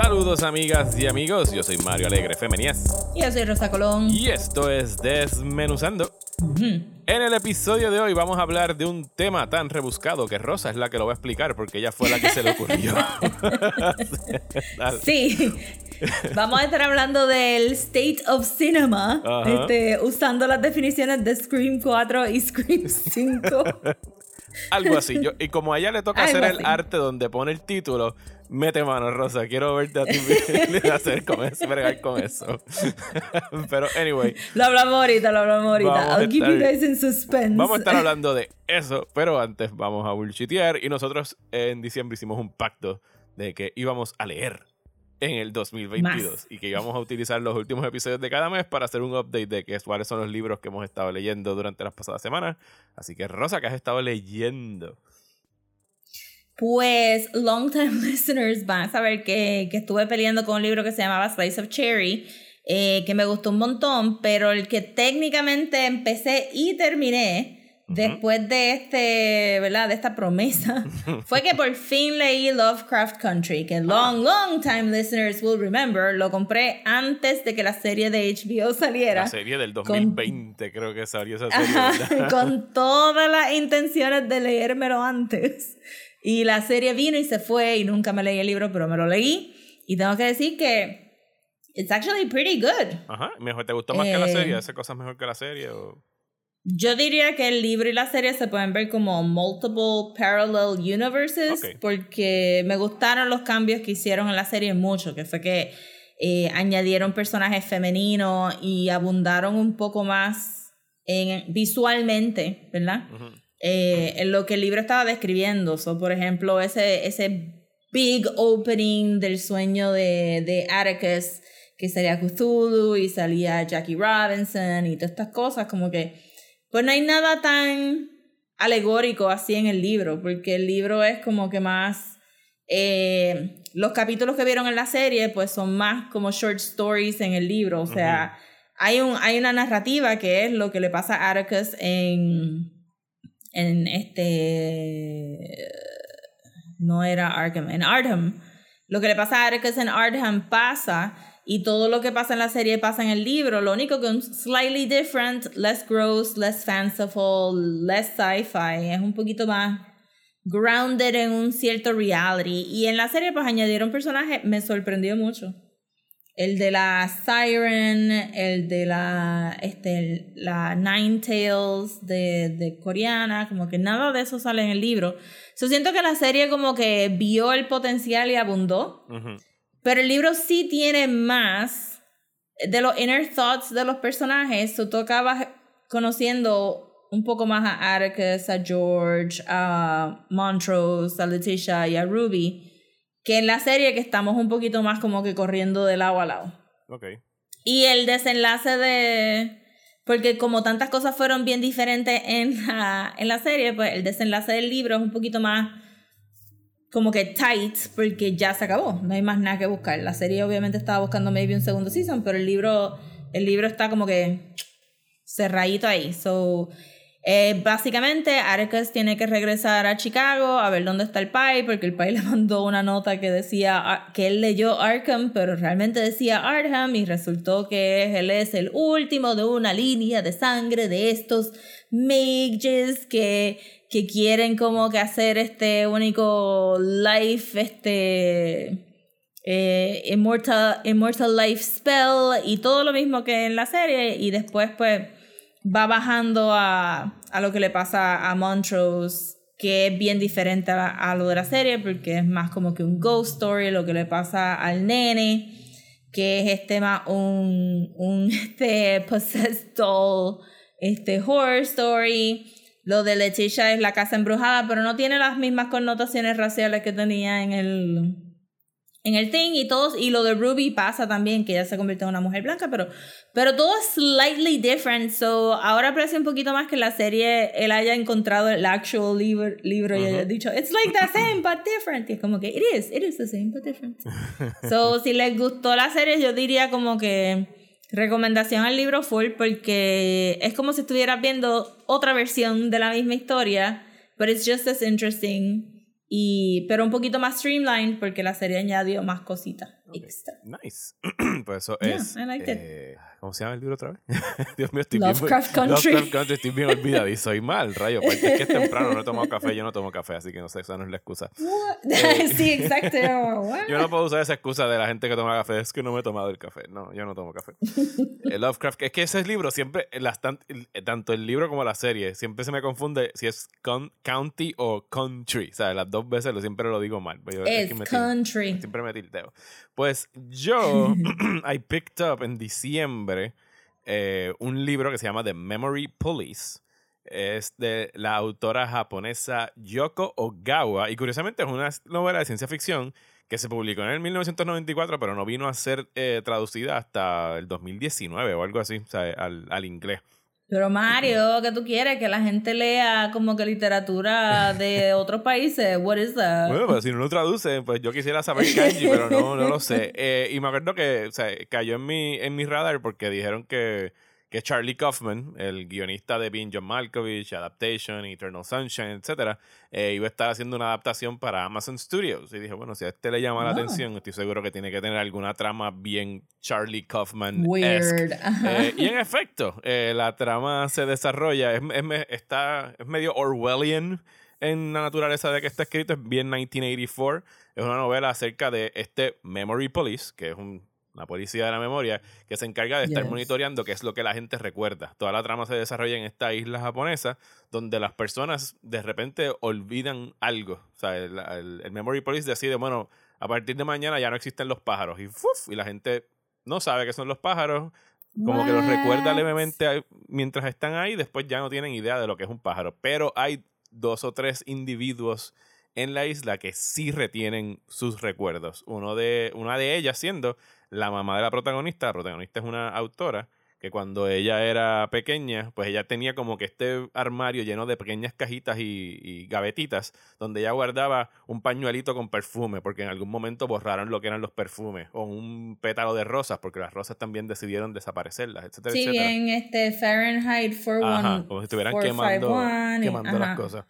Saludos amigas y amigos, yo soy Mario Alegre Femenías Y yo soy Rosa Colón. y esto es Desmenuzando. En el episodio de hoy vamos a hablar de un tema tan rebuscado que Rosa es la que lo va a explicar porque ella fue la que se le ocurrió. Sí. Vamos a estar hablando del State of Cinema, Ajá. este, usando las definiciones de Scream 4 y Scream 5. Algo así. Yo- y como a ella le toca Algo hacer el arte donde pone el título, mete mano, Rosa. Quiero verte a ti hacer con eso, bregar con eso. Pero, anyway, lo hablamos ahorita, lo hablamos ahorita. I'll keep you guys in suspense. vamos a estar hablando de eso. Pero antes vamos a bullshitear. Y nosotros en diciembre hicimos un pacto de que íbamos a leer en el 2022 Más. y que íbamos a utilizar los últimos episodios de cada mes para hacer un update de qué- cuáles son los libros que hemos estado leyendo durante las pasadas semanas. Así que, Rosa, ¿qué has estado leyendo? Pues, long time listeners van a saber que, que estuve peleando con un libro que se llamaba Slice of Cherry, eh, que me gustó un montón, pero el que técnicamente empecé y terminé después de este, ¿verdad? De esta promesa, fue que por fin leí Lovecraft Country, que long, long time listeners will remember, lo compré antes de que la serie de HBO saliera. La serie del 2020, creo que salió esa serie. Con todas las intenciones de leérmelo antes. Y la serie vino y se fue y nunca me leí el libro, pero me lo leí. Y tengo que decir que it's actually pretty good. Ajá, mejor, ¿te gustó más que la Eh, serie? ¿Hace cosas mejor que la serie? O... Yo diría que el libro y la serie se pueden ver como multiple parallel universes porque me gustaron los cambios que hicieron en la serie mucho, que fue que eh, añadieron personajes femeninos y abundaron un poco más en, visualmente, ¿verdad? Eh, en lo que el libro estaba describiendo. So, por ejemplo, ese, ese big opening del sueño de, de Atticus, que salía Cthulhu y salía Jackie Robinson y todas estas cosas, como que, pues no hay nada tan alegórico así en el libro, porque el libro es como que más... eh, los capítulos que vieron en la serie pues son más como short stories en el libro, o sea, hay, un, hay una narrativa que es lo que le pasa a Atticus en, en este no era Arkham, en Arkham. Lo que le pasa a Atticus en Arkham pasa y todo lo que pasa en la serie pasa en el libro. Lo único que un slightly different, less gross, less fanciful, less sci-fi, es un poquito más grounded en un cierto reality. Y en la serie pues añadieron personajes, me sorprendió mucho. El de la Siren, el de la, este, la Nine Tails de, de coreana, como que nada de eso sale en el libro. Yo siento que la serie como que vio el potencial y abundó, Ujú. Pero el libro sí tiene más de los inner thoughts de los personajes. So, tú acabas conociendo un poco más a Atticus, a George, a Montrose, a Letitia y a Ruby, que en la serie que estamos un poquito más como que corriendo de lado a lado. Ok. Y el desenlace de... Porque como tantas cosas fueron bien diferentes en la, en la serie, pues el desenlace del libro es un poquito más como que tight, porque ya se acabó, no hay más nada que buscar. La serie obviamente estaba buscando maybe un segundo season, pero el libro, el libro está como que cerradito ahí. So, eh, básicamente, Atticus tiene que regresar a Chicago a ver dónde está el pai, porque el pai le mandó una nota que decía ah, que él leyó Arkham, pero realmente decía Arkham, y resultó que él es el último de una línea de sangre de estos mages que, que quieren como que hacer este único life, este eh, immortal, immortal Life Spell y todo lo mismo que en la serie y después pues va bajando a, a lo que le pasa a Montrose que es bien diferente a, lo de la serie porque es más como que un ghost story lo que le pasa al nene que es este más un, un este possessed doll este horror story. Lo de Leticia es la casa embrujada pero no tiene las mismas connotaciones raciales que tenía en el en el thing y todos y lo de Ruby pasa también que ella se convierte en una mujer blanca pero pero todo es slightly different. So ahora parece un poquito más que la serie él haya encontrado el actual libro, libro y haya dicho it's like the same but different. Y es como que it is it is the same but different. So si les gustó la serie yo diría como que recomendación al libro full porque es como si estuvieras viendo otra versión de la misma historia but it's just as interesting y, pero un poquito más streamlined porque la serie añadió más cositas extra. Nice. pues eso Yeah, es. I liked it. Eh, ¿Cómo se llama el libro otra vez? Dios mío, estoy Lovecraft bien. Country. Lovecraft Country, estoy bien olvidado y soy mal, rayo. Pues es que es temprano, no he tomado café, yo no tomo café, así que no sé, esa no es la excusa. sí, exacto. Yo no puedo usar esa excusa de la gente que toma café, es que no me he tomado el café. No, yo no tomo café. el Lovecraft, es que ese libro siempre, las el- tanto el libro como la serie, siempre se me confunde si es con- county o country. O sea, las dos veces lo, siempre lo digo mal. Yo- es que me country. Siempre me tilteo. Pues yo, I picked up en diciembre eh, un libro que se llama The Memory Police. Es de la autora japonesa Yoko Ogawa. Y curiosamente es una novela de ciencia ficción que se publicó en el 1994, pero no vino a ser eh, traducida hasta el 2019 o algo así, o sea, al, al inglés. Pero Mario, ¿qué tú quieres? Que la gente lea como que literatura de otros países. What is that? Bueno, pero si no lo traduce, pues yo quisiera saber kanji, pero no, no lo sé. Eh, y me acuerdo que o sea, cayó en mi, en mi radar porque dijeron que, que Charlie Kaufman, el guionista de Being John Malkovich, Adaptation, Eternal Sunshine, etc., iba a estar haciendo una adaptación para Amazon Studios. Y dije, bueno, si a este le llama la Ah. atención, estoy seguro que tiene que tener alguna trama bien Charlie Kaufman. Weird. Eh, y en efecto, eh, la trama se desarrolla, es, es está, es medio Orwellian en la naturaleza de que está escrito, es bien 1984. Es una novela acerca de este Memory Police, que es un- una policía de la memoria, que se encarga de estar Yes. monitoreando qué es lo que la gente recuerda. Toda la trama se desarrolla en esta isla japonesa, donde las personas de repente olvidan algo. O sea, el, el- el Memory Police decide, bueno, a partir de mañana ya no existen los pájaros. Y, ¡fuf! y la gente no sabe qué son los pájaros, como que los recuerda levemente mientras están ahí, después ya no tienen idea de lo que es un pájaro. Pero hay dos o tres individuos en la isla que sí retienen sus recuerdos. Uno de, una de ellas siendo la mamá de la protagonista. La protagonista es una autora que cuando ella era pequeña, pues ella tenía como que este armario lleno de pequeñas cajitas y, y gavetitas donde ella guardaba un pañuelito con perfume, porque en algún momento borraron lo que eran los perfumes, o un pétalo de rosas, porque las rosas también decidieron desaparecerlas, etcétera, Sí, etcétera. bien, este Fahrenheit 41. Ajá, como si estuvieran 451 quemando, quemando las cosas.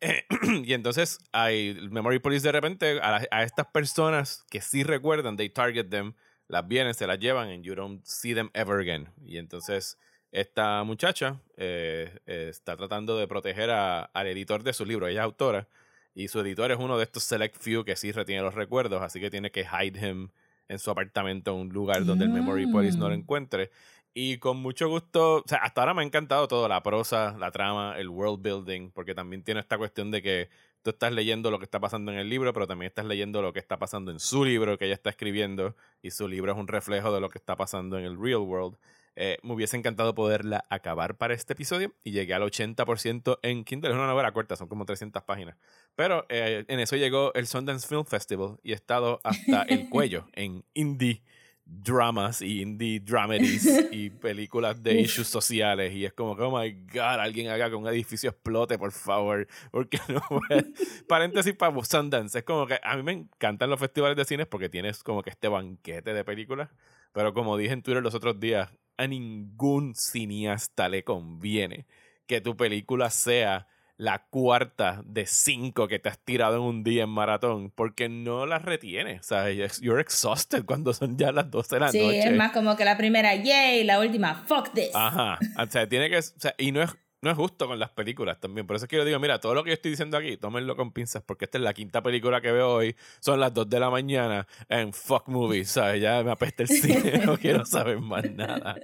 Eh, y entonces hay Memory Police de repente a, la- a estas personas que sí recuerdan, they target them, las vienen, se las llevan and you don't see them ever again. Y entonces esta muchacha eh, eh, está tratando de proteger a- al editor de su libro, ella es autora, y su editor es uno de estos select few que sí retiene los recuerdos, así que tiene que hide him en su apartamento en un lugar donde el Memory Police no lo Mm. encuentre. Y con mucho gusto, o sea, hasta ahora me ha encantado todo, la prosa, la trama, el world building, porque también tiene esta cuestión de que tú estás leyendo lo que está pasando en el libro, pero también estás leyendo lo que está pasando en su libro que ella está escribiendo, y su libro es un reflejo de lo que está pasando en el real world. Eh, me hubiese encantado poderla acabar para este episodio y llegué al 80% en Kindle. Es una novela corta, son como 300 páginas. Pero eh, en eso llegó el Sundance Film Festival y he estado hasta el cuello en indie dramas y indie dramedies y películas de issues sociales y es como que oh my god alguien haga que un edificio explote por favor porque no paréntesis para Sundance es como que a mí me encantan los festivales de cines porque tienes como que este banquete de películas pero como dije en Twitter los otros días a ningún cineasta le conviene que tu película sea la cuarta de cinco que te has tirado en un día en maratón porque no las retienes. O sea, you're exhausted cuando son ya las 12 de la Sí, noche. es más como que la primera, yay, la última, fuck this. Ajá. O sea, tiene que. o sea, y no es, no es justo con las películas también. Por eso es que yo digo, mira, todo lo que yo estoy diciendo aquí, tómenlo con pinzas, porque esta es la quinta película que veo hoy. Son las 2 de la mañana en fuck movies. ¿Sabes? Ya me apesta el cine, no quiero saber más nada.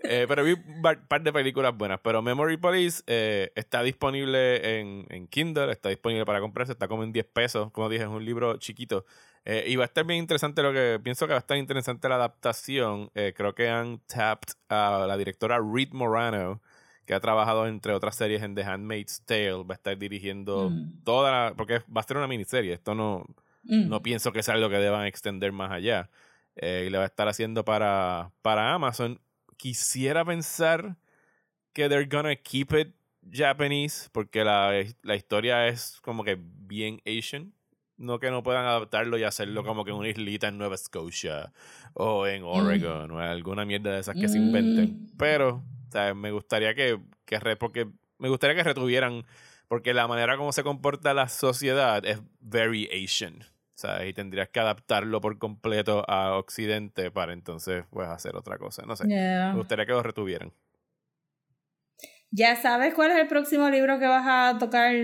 Eh, pero vi un par de películas buenas. Pero Memory Police eh, está disponible en, en Kindle, está disponible para comprarse, está como en 10 pesos. Como dije, es un libro chiquito. Eh, y va a estar bien interesante lo que pienso que va a estar interesante la adaptación. Eh, creo que han tapped a la directora Reed Morano, que ha trabajado entre otras series en The Handmaid's Tale. Va a estar dirigiendo Mm. toda la. Porque va a ser una miniserie. Esto no. Mm. No pienso que sea algo que deban extender más allá. Eh, y lo va a estar haciendo para, para Amazon. Quisiera pensar que they're gonna keep it Japanese, porque la, la historia es como que bien Asian. No que no puedan adaptarlo y hacerlo como que en una islita en Nueva Scotia o en Oregon o alguna mierda de esas que se inventen. Mm. Pero, o sea, me gustaría que, que re- porque me gustaría que retuvieran, porque la manera como se comporta la sociedad es very Asian. ¿sabes? Y tendrías que adaptarlo por completo a Occidente para entonces pues hacer otra cosa. No sé. Yeah. Me gustaría que lo retuvieran. ¿Ya sabes cuál es el próximo libro que vas a tocar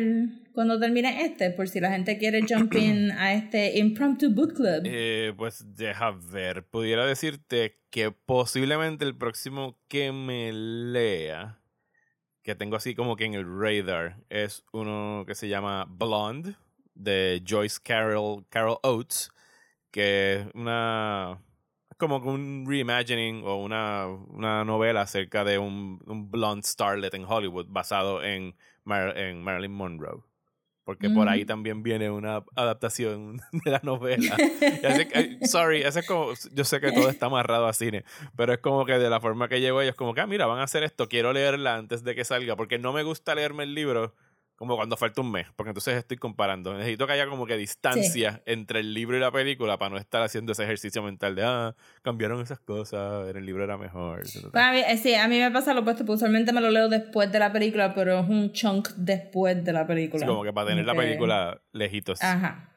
cuando termine este? Por si la gente quiere jump in a este Impromptu Book Club. Eh, pues deja ver. Pudiera decirte que posiblemente el próximo que me lea, que tengo así como que en el radar, es uno que se llama Blonde, de Joyce Carol, Carol Oates, que es una. Como un reimagining o una, una novela acerca de un, un blonde starlet en Hollywood basado en, Mar- en Marilyn Monroe. Porque por ahí también viene una adaptación de la novela. Y así que, eh, sorry, ese es como, yo sé que todo está amarrado a cine, pero es como que de la forma que llegó ellos, como que, ah, mira, van a hacer esto, quiero leerla antes de que salga, porque no me gusta leerme el libro como cuando falta un mes, porque entonces estoy comparando. Necesito que haya como que distancia entre el libro y la película para no estar haciendo ese ejercicio mental de, ah, cambiaron esas cosas, en el libro era mejor. Pues a mí- eh, sí, a mí me pasa lo opuesto, pues usualmente me lo leo después de la película, pero es un chunk después de la película. Sí, como que para tener la película lejitos. Ajá.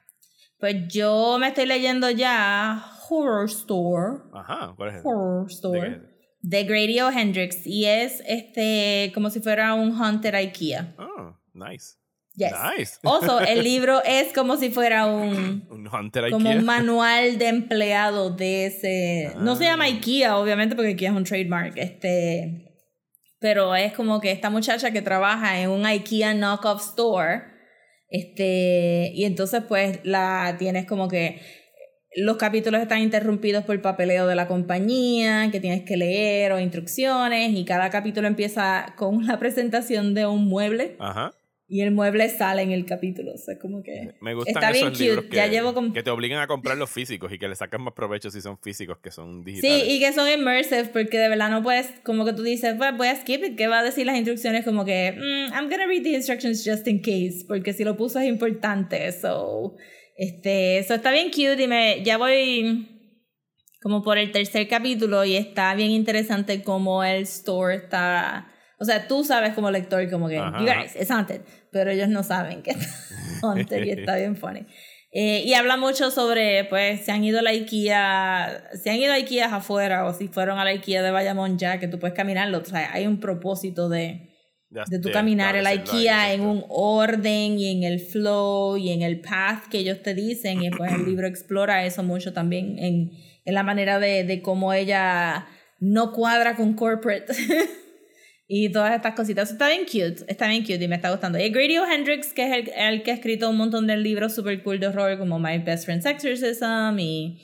Pues yo me estoy leyendo ya Horror Store. Ajá, ¿cuál es? Horror ¿De Store. De Grady O. Hendrix. Y es este como si fuera un Hunter IKEA. Oh, nice. Yes. Nice. Also, el libro es como si fuera un Un Hunter como Ikea. un manual de empleado de ese. No se llama Ah. IKEA, obviamente, porque IKEA es un trademark. Este. Pero es como que esta muchacha que trabaja en un IKEA knockoff store. Este. Y entonces, pues, la tienes como que. Los capítulos están interrumpidos por papeleo de la compañía, que tienes que leer o instrucciones, y cada capítulo empieza con la presentación de un mueble, Ajá. Y el mueble sale en el capítulo. O sea, como que. Me gustan Está bien esos libros cute. que, Ya llevo como- que te obligan a comprar los físicos y que le sacan más provecho si son físicos que son Sí, digitales. y que son immersive porque de verdad no puedes, como que tú dices, pues voy a skip it, que va a decir las instrucciones como que, mm, I'm gonna read the instructions just in case, porque si lo puso es importante, so, este, eso está bien cute y me, ya voy como por el tercer capítulo y está bien interesante cómo el store está, o sea, tú sabes como lector como que, Ajá, you guys, it's haunted, pero ellos no saben que está haunted y está bien funny. Eh, y habla mucho sobre, pues, si han ido a la IKEA, si han ido a IKEA afuera o si fueron a la IKEA de Bayamón ya, que tú puedes caminarlo. O sea, hay un propósito de, de tu caminar el IKEA en un orden y en el flow y en el path que ellos te dicen. Y pues el libro explora eso mucho también en, en la manera de, de cómo ella no cuadra con corporate. y todas estas cositas. Está bien cute, está bien cute y me está gustando. Y Grady O. Hendrix, que es el, el que ha escrito un montón de libros super cool de horror como My Best Friend's Exorcism y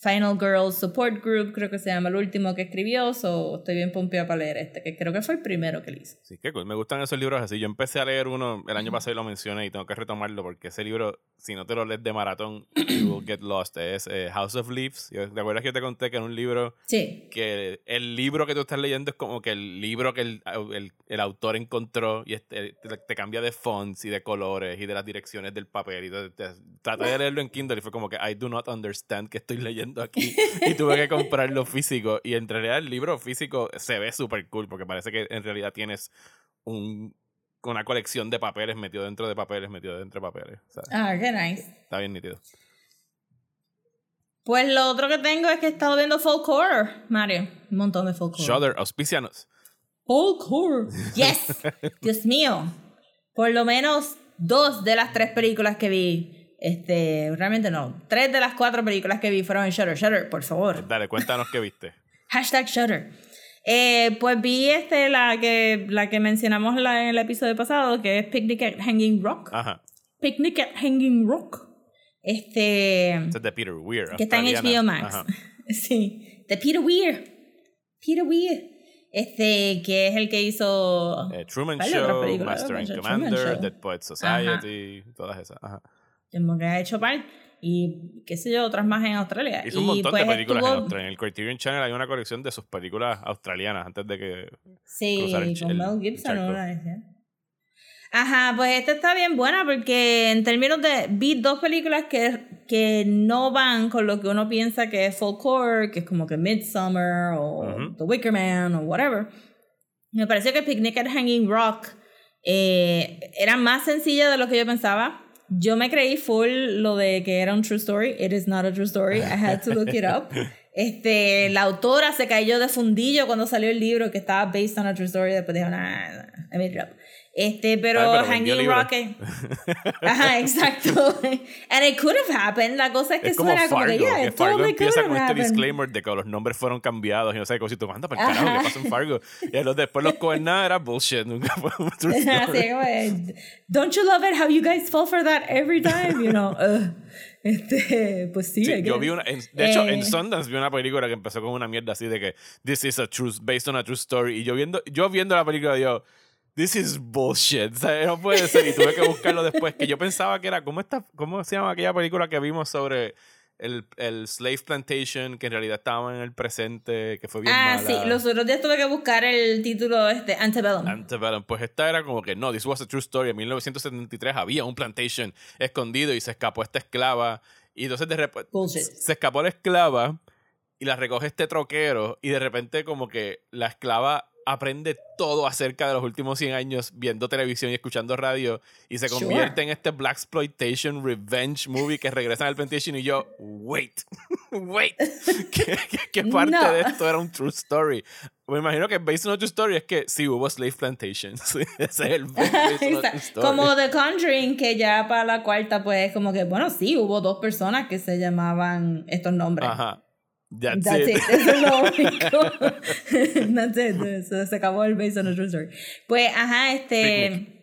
Final Girls Support Group, creo que se llama el último que escribió, so estoy bien pompeada para leer este, que creo que fue el primero que le hizo. Sí, qué cool. Me gustan esos libros así. Yo empecé a leer uno el año pasado y lo mencioné y tengo que retomarlo porque ese libro, si no te lo lees de maratón, you will get lost. Es eh, House of Leaves. ¿Te acuerdas que yo te conté que era un libro Sí, que el libro que tú estás leyendo es como que el libro que el, el- el autor encontró y este- te, te cambia de fonts y de colores y de las direcciones del papel. Y te- te- traté de leerlo en Kindle y fue como que I do not understand que estoy leyendo aquí. y tuve que comprarlo físico. Y en realidad el libro físico se ve súper cool porque parece que en realidad tienes un, una colección de papeles metido dentro de papeles, metido dentro de papeles. Ah, qué nice. Está bien nítido. Pues lo otro que tengo es que he estado viendo folk horror, Mario. Un montón de folk horror. Shudder, auspicianos. Folk horror. Yes. Dios mío. Por lo menos dos de las tres películas que vi. Este, realmente no. Tres de las cuatro películas que vi fueron en Shutter. Shutter, por favor. Dale, cuéntanos qué viste. Hashtag Shutter. Eh, pues vi este, la que, la que mencionamos la- en el episodio pasado, que es Picnic at Hanging Rock. Ajá. Picnic at Hanging Rock. Este. Es de Peter Weir. que está en. HBO Max. Ajá. Sí, de Peter Weir. Peter Weir. Este, que es el que hizo. Eh, Truman ¿Cuál es otra Show? Master and Commander, Show. Dead Poets Society, todas esas. Ajá. Que ha hecho par. y qué sé yo, otras más en Australia. Hizo un y montón pues de películas estuvo- en Australia. En el Criterion Channel hay una colección de sus películas australianas antes de que. Sí, el con el Mel Gibson una vez, ¿eh? Ajá, pues esta está bien buena porque en términos de... Vi dos películas que, que no van con lo que uno piensa que es folklore, que es como que Midsummer o. The Wicker Man o whatever. Me pareció que Picnic at Hanging Rock eh, era más sencilla de lo que yo pensaba. Yo me creí full lo de que era un true story. It is not a true story. I had to look it up. Este, la autora se cayó de fundillo cuando salió el libro que estaba based on a true story. Después dijo, nah, nah, I made it up. Este, pero, Ah, pero Hanging libros. Rock. es- Ajá, exacto. And it could have happened. La cosa es que Es como suena como Fargo, que, yeah, que it Fargo totally could empieza have con este happened. disclaimer de que los nombres fueron cambiados y no sé qué cosa. Y tú, anda para el carajo. ¿qué pasa en Fargo? Y los, después los cohen nada era bullshit. Nunca fue un true story. como Don't you love it how you guys fall for that every time? You know, ugh. Este, pues sí, Sí, yo vi una, en- de hecho, en Eh. Sundance vi una película que empezó con una mierda así de que this is a true, based on a true story. Y yo viendo, yo viendo la película, digo, this is bullshit. O sea, no puede ser. Y tuve que buscarlo después. Que yo pensaba que era, ¿cómo, está, cómo se llama aquella película que vimos sobre el, el Slave Plantation, que en realidad estaba en el presente, que fue bien Ah, mala? sí, los otros días tuve que buscar el título este, Antebellum. Antebellum. Pues esta era como que no, this was a true story. En 1973 había un plantation escondido y se escapó esta esclava. Y entonces de repente se escapó la esclava y la recoge este troquero. Y de repente, como que la esclava aprende todo acerca de los últimos 100 años viendo televisión y escuchando radio. Y se Sure. convierte en este Black Exploitation Revenge movie que regresa al plantation. Y yo, wait, wait. ¿Qué, qué- qué parte No. de esto era un true story? Me imagino que based on a true story es que sí hubo slave plantations. Ese es el story. Como The Conjuring, que ya para la cuarta, pues como que, bueno, sí, hubo dos personas que se llamaban estos nombres. Ajá. That's, That's it. it. Eso es lo único. That's it. Se acabó el based on a true story. Pues, ajá, este. Picnic.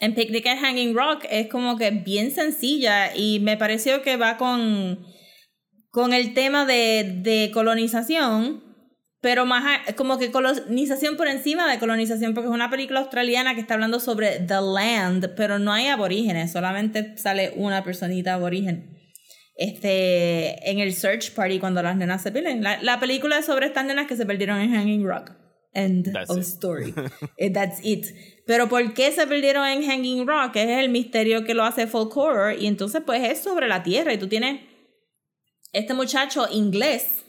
En Picnic at Hanging Rock es como que bien sencilla y me pareció que va con, con el tema de, de colonización, pero más como que colonización por encima de colonización, porque es una película australiana que está hablando sobre The Land, pero no hay aborígenes, solamente sale una personita aborigen este, en el search party cuando las nenas se pierden. La, la película es sobre estas nenas que se perdieron en Hanging Rock. End That's of it. story. Eh, That's it. Pero ¿por qué se perdieron en Hanging Rock? Es el misterio que lo hace folk horror. Y entonces pues es sobre la tierra. Y tú tienes este muchacho inglés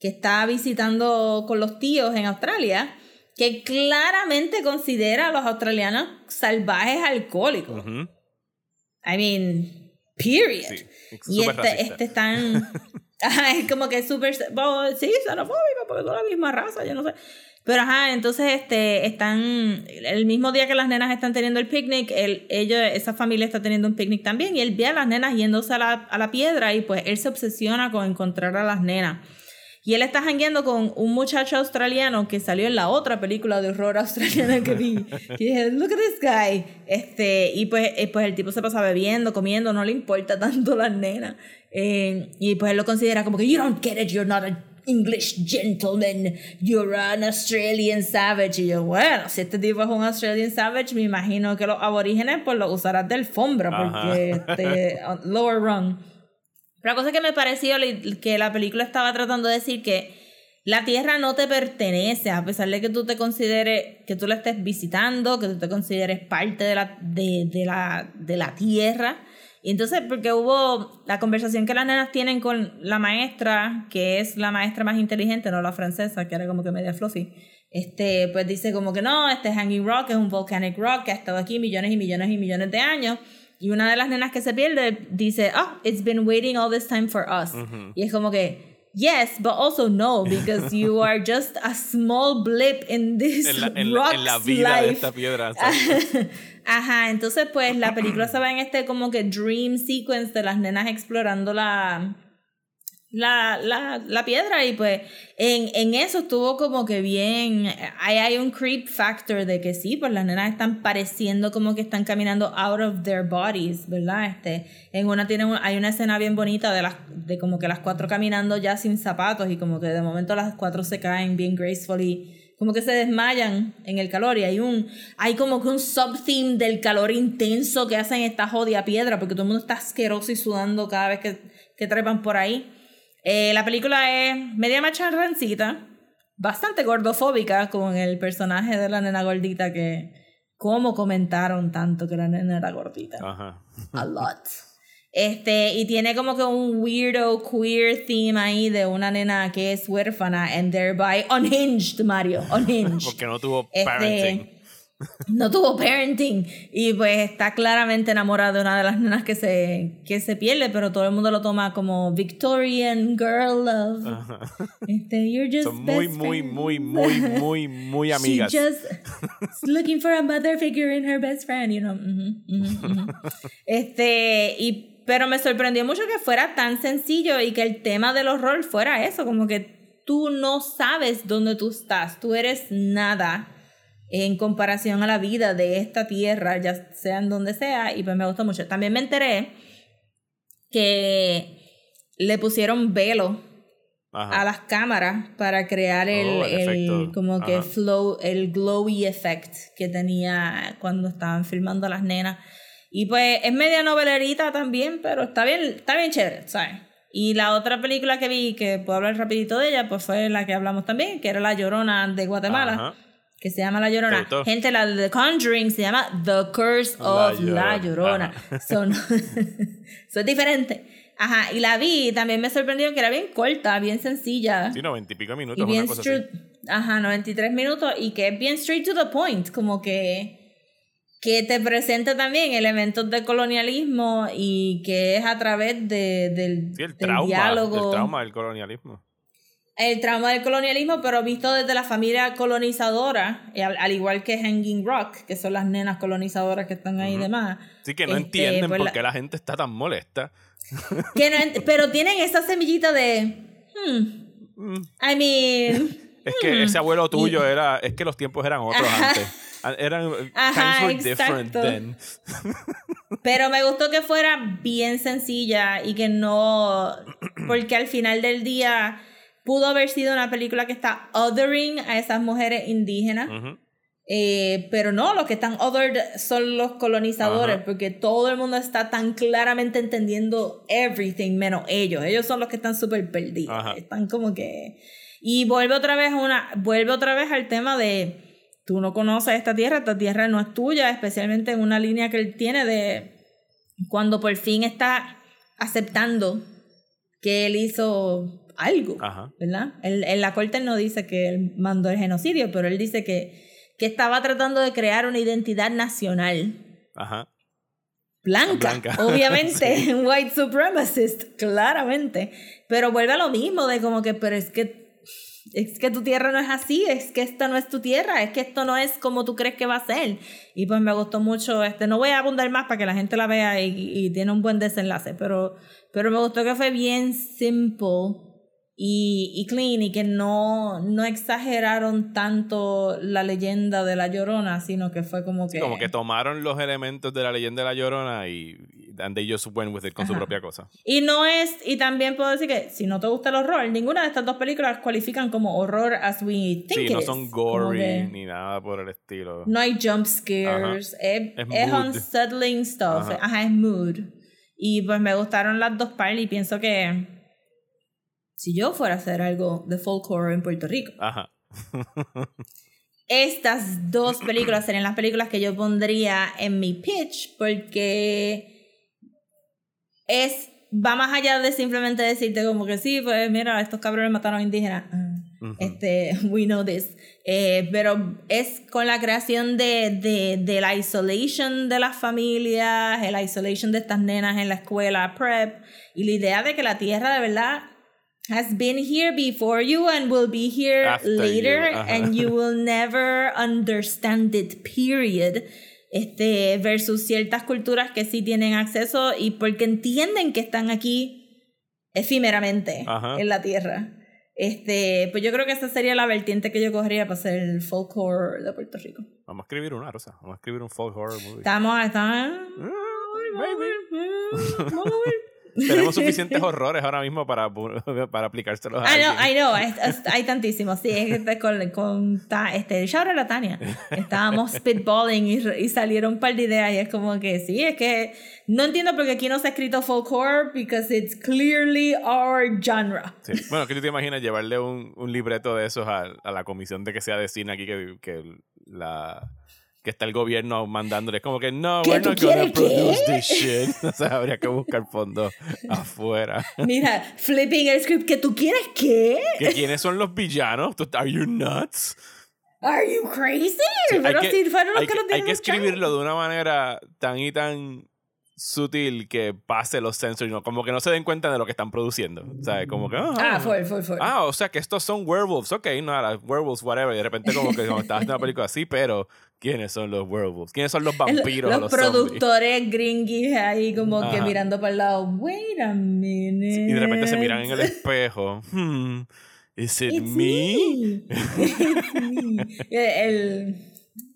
que está visitando con los tíos en Australia que claramente considera a los australianos salvajes alcohólicos. Ujú. I mean, period. Sí, Y este, este tan. Ajá, es como que súper. bueno, Sí, xenofóbico, porque son la misma raza, yo no sé. Pero ajá, entonces este, están. El mismo día que las nenas están teniendo el picnic, él, ellos, esa familia está teniendo un picnic también. Y él ve a las nenas yéndose a la, a la piedra y pues él se obsesiona con encontrar a las nenas. Y él está jangueando con un muchacho australiano que salió en la otra película de horror australiana que vi. Y dije, look at this guy. Este, y pues, eh, pues el tipo se pasa bebiendo, comiendo, no le importa tanto las nenas. Eh, y pues él lo considera como que, you don't get it, you're not a English gentleman, you're an Australian savage. Y yo, bueno, si este tipo es un Australian savage, me imagino que los aborígenes pues lo usarán de alfombra, porque este, lower rung. La cosa que me pareció que la película estaba tratando de decir que la tierra no te pertenece, a pesar de que tú te consideres, que tú la estés visitando, que tú te consideres parte de la, de la, de la tierra. Y entonces, porque hubo la conversación que las nenas tienen con la maestra, que es la maestra más inteligente, no la francesa, que era como que media fluffy. Este, pues dice como que no, este Hanging Rock es un volcanic rock que ha estado aquí millones y millones y millones de años. Y una de las nenas que se pierde dice, oh, it's been waiting all this time for us. Y es como que, yes, but also no, because you are just a small blip in this en la, en la- en la rock's vida de life. esta piedra. Ajá, entonces pues la película se va en este como que dream sequence de las nenas explorando la, la, la, la piedra y pues en, en eso estuvo como que bien, ahí hay un creep factor de que sí, pues las nenas están pareciendo como que están caminando out of their bodies, ¿verdad? Este, en una tiene un- hay una escena bien bonita de las de como que las cuatro caminando ya sin zapatos y como que de momento las cuatro se caen bien gracefully como que se desmayan en el calor y hay un hay como que un subtheme del calor intenso que hacen esta jodida piedra porque todo el mundo está asqueroso y sudando cada vez que, que trepan por ahí. Eh, la película es media macharrancita, bastante gordofóbica con el personaje de la nena gordita que cómo comentaron tanto que la nena era gordita. Ajá. A lot. Este, y tiene como que un weirdo queer theme ahí de una nena que es huérfana and thereby unhinged, Mario, unhinged. Porque no tuvo Este, parenting. No tuvo parenting y pues está claramente enamorada de una de las nenas que se, que se pierde, pero todo el mundo lo toma como Victorian girl love. Este, you're just Son muy, muy, muy, muy, muy, muy amigas. She just looking for a mother figure in her best friend, you know. Ujú, ujú, ujú. Este, y pero me sorprendió mucho que fuera tan sencillo y que el tema del horror fuera eso, como que tú no sabes dónde tú estás, tú eres nada en comparación a la vida de esta tierra, ya sea en donde sea, y pues me gustó mucho. También me enteré que le pusieron velo Ajá. a las cámaras para crear el, Oh, el el- como que Ajá. flow, el glowy effect que tenía cuando estaban filmando a las nenas. Y pues es media novelerita también, pero está bien, está bien chévere, ¿sabes? Y la otra película que vi, que puedo hablar rapidito de ella, pues fue la que hablamos también, que era La Llorona de Guatemala, Ajá. Que se llama La Llorona. Gente, la de The Conjuring se llama The Curse La of La Llorona. Llorona. Son, son diferentes. Ajá, y la vi y también me sorprendió que era bien corta, bien sencilla. Sí, noventa y pico minutos, y una bien cosa así. ajá, 93 minutos y que es bien straight to the point, como que que te presenta también elementos de colonialismo y que es a través de, del, Sí, el del trauma, diálogo. el trauma del colonialismo. El trauma del colonialismo, pero visto desde la familia colonizadora, y al, al igual que Hanging Rock, que son las nenas colonizadoras que están ahí y demás. Sí que no Este, entienden pues por qué la gente está tan molesta. que no ent- pero tienen esa semillita de. Hmm, I mean. Es que ese abuelo tuyo era... Es que los tiempos eran otros Hmm. Ajá. antes. Eran... Ajá, times were different then. Pero me gustó que fuera bien sencilla y que no. Porque al final del día pudo haber sido una película que está othering a esas mujeres indígenas. Eh, pero no, los que están othered son los colonizadores, porque todo el mundo está tan claramente entendiendo everything menos ellos. Ellos son los que están súper perdidos. Están como que. Y vuelve otra vez una. Vuelve otra vez al tema de. Tú no conoces esta tierra, esta tierra no es tuya, especialmente en una línea que él tiene de cuando por fin está aceptando que él hizo algo. Ajá. ¿verdad? Él- en la corte él no dice que él mandó el genocidio, pero él dice que, que estaba tratando de crear una identidad nacional. Ajá. Blanca, Blanca. obviamente, white supremacist, claramente. Pero vuelve a lo mismo, de como que, pero es que, es que tu tierra no es así, es que esta no es tu tierra, es que esto no es como tú crees que va a ser. Y pues me gustó mucho, este, no voy a abundar más para que la gente la vea y, y tiene un buen desenlace, pero, pero me gustó que fue bien simple y, y clean y que no, no exageraron tanto la leyenda de la llorona, sino que fue como que... Como que tomaron los elementos de la leyenda de la Llorona y... And they just went with it con su Ajá. propia cosa. Y no es, y también puedo decir que si no te gusta el horror, ninguna de estas dos películas cualifican como horror as we think Sí, it no son gory ni nada por el estilo. No hay jump scares, es, Es es mood. unsettling stuff, Ajá. ajá. es mood. Y pues me gustaron las dos partes y pienso que si yo fuera a hacer algo de folk horror en Puerto Rico, Ajá. estas dos películas serían las películas que yo pondría en mi pitch porque es va más allá de simplemente decirte como que sí, pues mira, estos cabrones mataron a indígenas. Ah, Ujú. Este, we know this. Eh, pero es con la creación de, de, de la isolation de las familias, el isolation de estas nenas en la escuela prep y la idea de que la tierra de verdad has been here before you and will be here After later you, ajá. and you will never understand it, period. Este, versus ciertas culturas que sí tienen acceso y porque entienden que están aquí efímeramente Ajá. en la tierra. Este, pues yo creo que esa sería la vertiente que yo cogería para hacer el folk horror de Puerto Rico. Vamos a escribir una, Rosa. Vamos a escribir un folk horror movie. Estamos, estamos, Mm, maybe. vamos a ver. Tenemos suficientes horrores ahora mismo para, para aplicárselos a I know, alguien. I know, es- es- hay tantísimos. Sí, es que con, con ta- este, shout out a Tania. Estábamos spitballing y, y salieron un par de ideas y es como que sí, es que no entiendo por qué aquí no se ha escrito folklore because it's clearly our genre. Sí. Bueno, ¿qué tú te imaginas llevarle un, un libreto de esos a, a la comisión de que sea de cine aquí que, que la que está el gobierno mandándole como que no, ¿Qué, we're not gonna quieres qué? produce this shit. O sea, habría que buscar fondos afuera. Mira, flipping el script que tú quieres qué? ¿Que ¿Quiénes son los villanos? ¿Tú- ¿Are you nuts? Are you crazy? Sí, hay Pero que- si fueron los hay que, que, hay que escribirlo de una manera tan y tan sutil que pase los sensors, ¿no? como que no se den cuenta de lo que están produciendo. ¿Sabes? Como que. ah, Ah, full, full, full. Ah, o sea que estos son werewolves. Ok, nada, werewolves, whatever. Y de repente, como que como estaba haciendo una película así, pero ¿quiénes son los werewolves? ¿Quiénes son los vampiros? o los los productores gringuis ahí como que Ajá. mirando para el lado. Wait a minute. Y de repente se miran en el espejo. Hmm, ¿Is it It's me? It's me. el,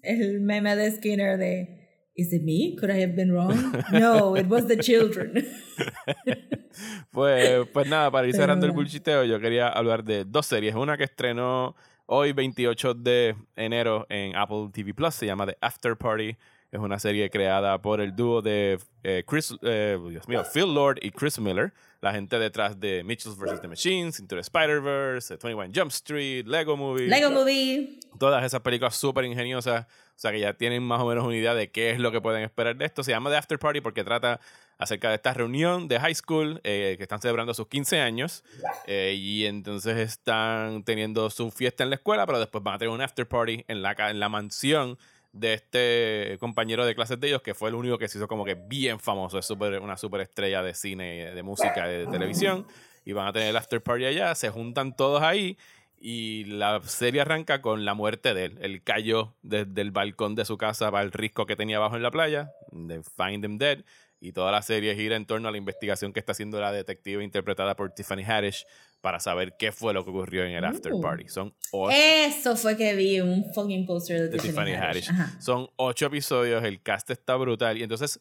el meme de Skinner de Is it me? Could I have been wrong? No, it was the children. Pues, pues nada, para ir cerrando el bueno. bullshiteo, yo quería hablar de dos series. Una que estrenó hoy, 28 de enero, en Apple TV Plus. Se llama The After Party. Es una serie creada por el dúo de eh, Chris, eh, Dios mío, Phil Lord y Chris Miller, la gente detrás de Mitchells vs. The Machines, Into the Spider-Verse, eh, 21 Jump Street, Lego Movie. Lego Movie. Todas esas películas súper ingeniosas. O sea que ya tienen más o menos una idea de qué es lo que pueden esperar de esto. Se llama The After Party porque trata acerca de esta reunión de high school eh, que están celebrando sus 15 años. eh, y entonces están teniendo su fiesta en la escuela, pero después van a tener un after party en la, en la mansión de este compañero de clases de ellos, que fue el único que se hizo como que bien famoso. Es súper- una super estrella de cine, de música, de televisión. Y van a tener el after party allá. Se juntan todos ahí. Y la serie arranca con la muerte de él. Él cayó desde el balcón de su casa para el risco que tenía abajo en la playa. They find him dead. Y toda la serie gira en torno a la investigación que está haciendo la detective interpretada por Tiffany Haddish para saber qué fue lo que ocurrió en el after Uh. party. Son ocho, Eso fue que vi un fucking poster de, de Tiffany, Haddish. Haddish. Son ocho episodios, el cast está brutal. Y entonces,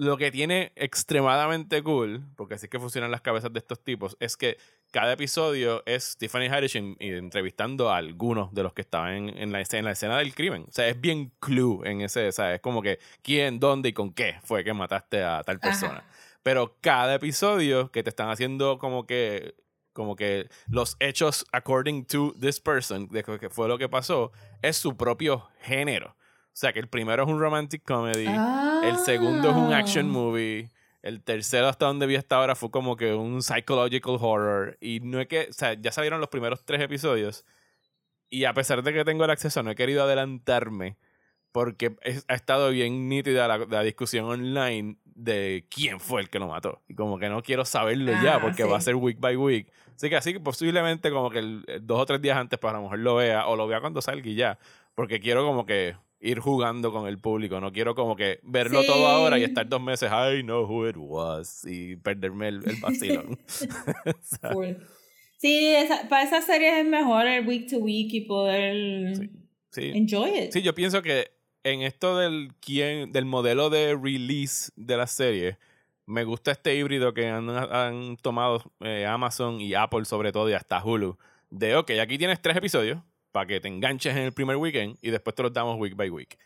lo que tiene extremadamente cool, porque así es que funcionan las cabezas de estos tipos, es que cada episodio es Tiffany Haddish en- en- entrevistando a algunos de los que estaban en, en la, escena, en la escena del crimen. O sea, es bien clue en ese, o sea, es como que quién, dónde y con qué fue que mataste a tal persona. Ajá. Pero cada episodio que te están haciendo como que como que los hechos according to this person, de que fue lo que pasó, es su propio género. O sea, que el primero es un romantic comedy, el segundo es un action Ah. movie, el tercero hasta donde vi hasta ahora fue como que un psychological horror. Y no es que, o sea, ya salieron los primeros tres episodios. Y a pesar de que tengo el acceso, no he querido adelantarme porque es- ha estado bien nítida la, la discusión online de quién fue el que lo mató. Y como que no quiero saberlo ya Ah, porque sí. va a ser week by week. Así que así que posiblemente como que el- el dos o tres días antes para la mujer lo vea o lo vea cuando salga y ya. Porque quiero como que ir jugando con el público. No quiero como que verlo todo ahora y Sí. estar dos meses, I know who it was. Y perderme el, el vacilón. Full. Sí, esa- para esas series es mejor el week to week y poder sí. enjoy it. Sí, yo pienso que en esto del quién, del modelo de release de la serie, me gusta este híbrido que han, han tomado eh, Amazon y Apple sobre todo y hasta Hulu. De, ok, aquí tienes tres episodios para que te enganches en el primer weekend y después te los damos week by week.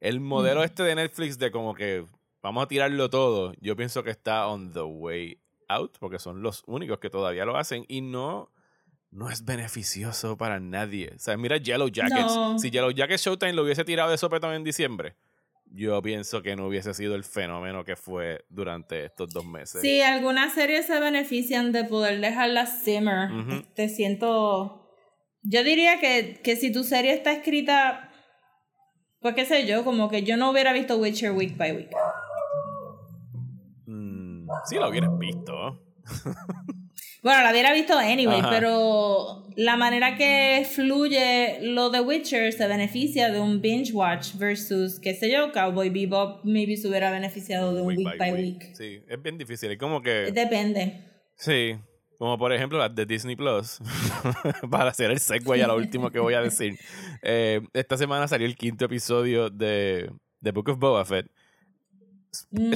El modelo Ujú. este de Netflix de como que vamos a tirarlo todo, yo pienso que está on the way out porque son los únicos que todavía lo hacen y no no es beneficioso para nadie. O sea, mira Yellow Jackets. No. Si Yellow Jackets Showtime lo hubiese tirado de sopetón en diciembre, yo pienso que no hubiese sido el fenómeno que fue durante estos dos meses. Sí, algunas series se benefician de poder dejarlas simmer. Ujú. Te siento. Yo diría que, que si tu serie está escrita. Pues qué sé yo, como que yo no hubiera visto Witcher week by week. Mm, sí lo hubieras visto. Bueno, la hubiera visto anyway, Ajá. pero la manera que fluye lo de Witcher se beneficia de un binge watch versus, qué sé yo, Cowboy Bebop maybe se hubiera beneficiado de un week, by, week. Sí, es bien difícil. Es como que... Depende. Sí, como por ejemplo las de Disney Plus, para hacer el segue a lo último que voy a decir. Eh, esta semana salió el quinto episodio de The Book of Boba Fett.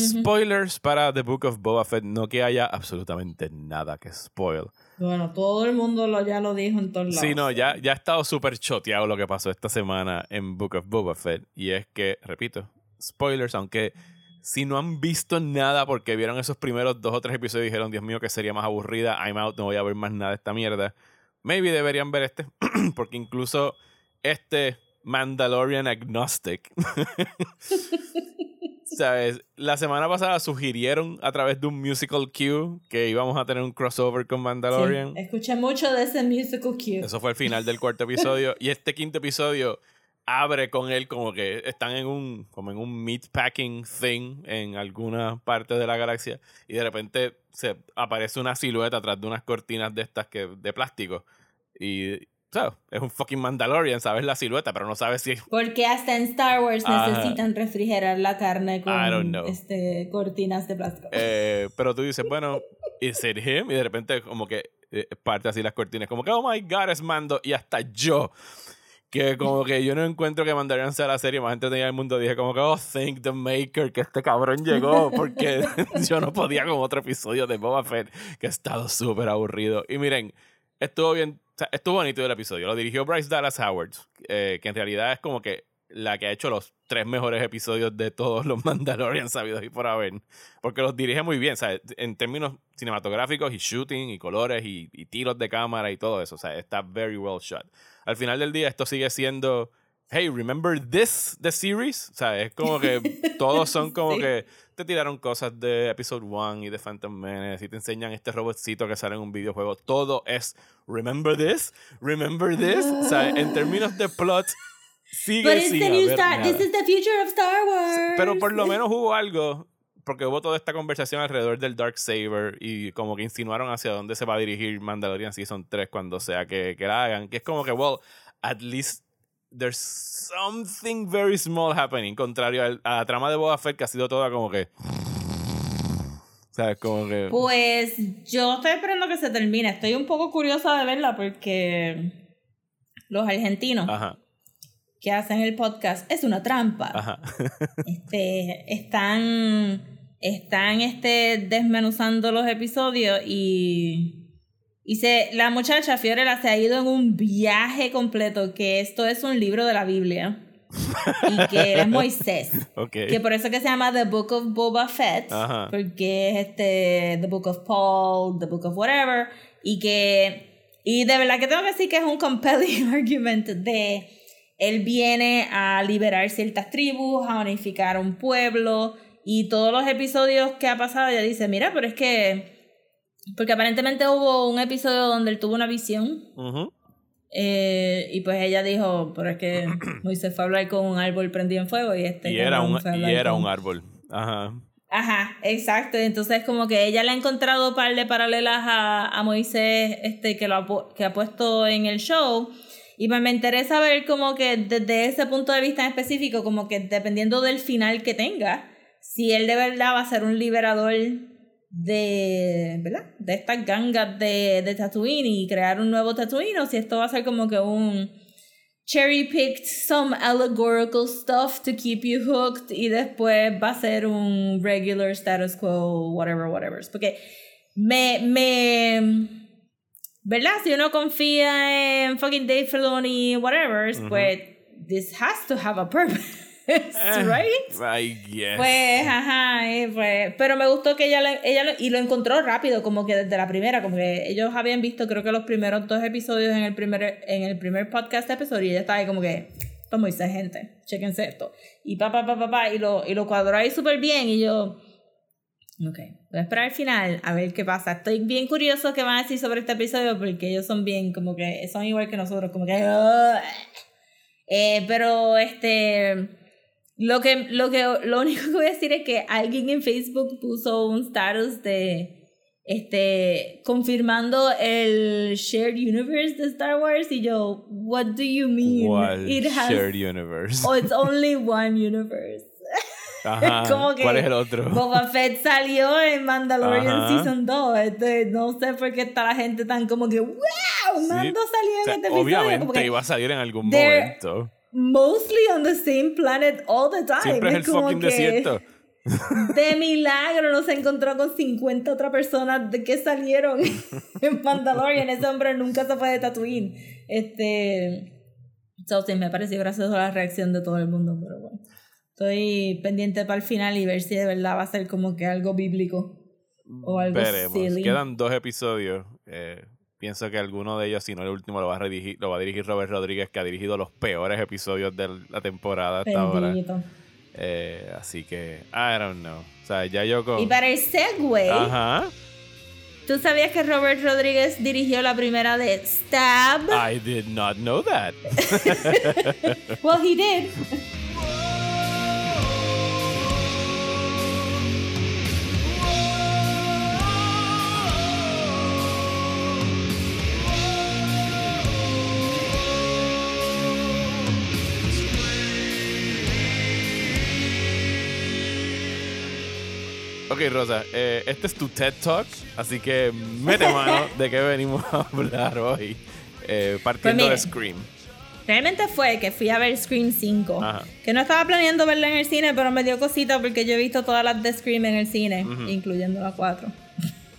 Spoilers para The Book of Boba Fett. No que haya absolutamente nada que spoil. Bueno, todo el mundo lo, ya lo dijo en todos lados. Sí, no, ya, ya ha estado súper choteado lo que pasó esta semana en Book of Boba Fett. Y es que, repito, spoilers, aunque si no han visto nada porque vieron esos primeros dos o tres episodios y dijeron, Dios mío, que sería más aburrida, I'm out, no voy a ver más nada de esta mierda. Maybe deberían ver este, porque incluso este Mandalorian Agnostic. ¿Sabes? La semana pasada sugirieron a través de un musical cue que íbamos a tener un crossover con Mandalorian. Sí, escuché mucho de ese musical cue. Eso fue el final del cuarto episodio. y este quinto episodio abre con él como que están en un, como en un meatpacking thing en alguna parte de la galaxia. Y de repente se aparece una silueta atrás de unas cortinas de estas que, de plástico. Y, ¿sabes? Es un fucking Mandalorian, sabes la silueta, pero no sabes si es Porque hasta en Star Wars Ajá. necesitan refrigerar la carne con este, cortinas de plástico. Eh, pero tú dices, bueno, ¿is it him? Y de repente como que eh, parte así las cortinas, como que, oh my god, es Mando. Y hasta yo, que como que yo no encuentro que Mandalorian sea la serie más entretenida del mundo, dije como que, oh, thank the maker que este cabrón llegó, porque yo no podía con otro episodio de Boba Fett, que ha estado súper aburrido. Y miren, estuvo bien, o sea, estuvo bonito el episodio. Lo dirigió Bryce Dallas Howard, eh, que en realidad es como que la que ha hecho los tres mejores episodios de todos los Mandalorian sabidos y por haber. Porque los dirige muy bien, ¿sabes? En términos cinematográficos y shooting y colores y, y tiros de cámara y todo eso. O sea, está very well shot. Al final del día, esto sigue siendo. Hey, remember this, the series? O sea, es como que todos son como Sí. que te tiraron cosas de Episode 1 y de Phantom Menace y te enseñan este robotcito que sale en un videojuego. Todo es Remember this? Remember this? O sea, en términos de plot, sigue But it's sin the new Star, nada. this is the future of Star Wars. Pero por lo menos hubo algo, porque hubo toda esta conversación alrededor del Dark Saber y como que insinuaron hacia dónde se va a dirigir Mandalorian Season 3 cuando sea que, que la hagan. Que es como que, well, at least there's something very small happening, contrario al- a la trama de Boba Fett que ha sido toda como que... ¿Sabes? Como que... Pues yo estoy esperando que se termine. Estoy un poco curiosa de verla porque los argentinos Ajá, que hacen el podcast es una trampa. ajá. Este, están están este, desmenuzando los episodios y, y se, la muchacha Fiorella se ha ido en un viaje completo que esto es un libro de la Biblia y que él es Moisés. ok. Que por eso que se llama The Book of Boba Fett, Ajá. porque es este The Book of Paul, The Book of whatever, y que y de verdad que tengo que decir que es un compelling argument de él viene a liberar ciertas tribus, a unificar un pueblo y todos los episodios que ha pasado ella dice, mira, pero es que porque aparentemente hubo un episodio donde él tuvo una visión eh, y pues ella dijo, pero es que Moisés fue a hablar con un árbol prendido en fuego y este Y era, un, y era con- un árbol. Ajá. Ajá, exacto. Entonces como que ella le ha encontrado un par de paralelas a, a Moisés este, que, lo ha, que ha puesto en el show. Y pues me interesa ver como que desde ese punto de vista en específico, como que dependiendo del final que tenga, si él de verdad va a ser un liberador de, ¿verdad? De estas gangas de, de Tatooine y crear un nuevo Tatooine, o si esto va a ser como que un cherry picked some allegorical stuff to keep you hooked y después va a ser un regular status quo, whatever, whatever. Porque me, me, ¿verdad? Si uno confía en fucking Dave Filoni, whatever, pues this has to have a purpose, right? I guess. Pues, ajá, eh, pues, pero me gustó que ella, lo- ella lo, y lo encontró rápido, como que desde la primera, como que ellos habían visto creo que los primeros dos episodios en el primer, en el primer podcast episodio y ella estaba ahí como que, esto es Moisés, gente, chequense esto. Y pa, pa, pa, pa, pa, y lo, y lo cuadró ahí súper bien y yo, ok, voy a esperar al final a ver qué pasa. Estoy bien curioso qué van a decir sobre este episodio porque ellos son bien, como que, son igual que nosotros, como que... Eh, pero este lo que lo que lo único que voy a decir es que alguien en Facebook puso un status de este confirmando el shared universe de Star Wars y yo what do you mean ¿Cuál it has shared universe? oh it's only one universe Ajá. como que ¿Cuál es el otro? Boba Fett salió en Mandalorian Ajá. Season 2 Este, no sé por qué está la gente tan como que wow Sí. Mando salió O sea, en este episodio obviamente iba a salir en algún momento. mostly on the same planet all the time Siempre es el como fucking que- desierto. de milagro no se encontró con 50 otras personas de que salieron en Mandalorian. Ese hombre nunca se fue de Tatooine. Este. So, sí, me pareció gracioso la reacción de todo el mundo, pero bueno. Estoy pendiente para el final y ver si de verdad va a ser como que algo bíblico o algo Veremos. silly. Quedan dos episodios. Eh, pienso que alguno de ellos, si no el último, lo va a, redirigir, lo va a dirigir Robert Rodríguez, que ha dirigido los peores episodios de la temporada hasta ahora. Eh, así que, I don't know. O sea, ya yo con... Y para el segue, Ajá. ¿tú sabías que Robert Rodríguez dirigió la primera de Stab? I did not know that. Well, he did. Ok, Rosa, eh, este es tu TED Talk, así que mete mano de qué venimos a hablar hoy. Eh, partiendo Pues de. Scream. Realmente fue que fui a ver Scream 5. Ajá. Que no estaba planeando verla en el cine, pero me dio cosita porque yo he visto todas las de Scream en el cine, incluyendo la 4.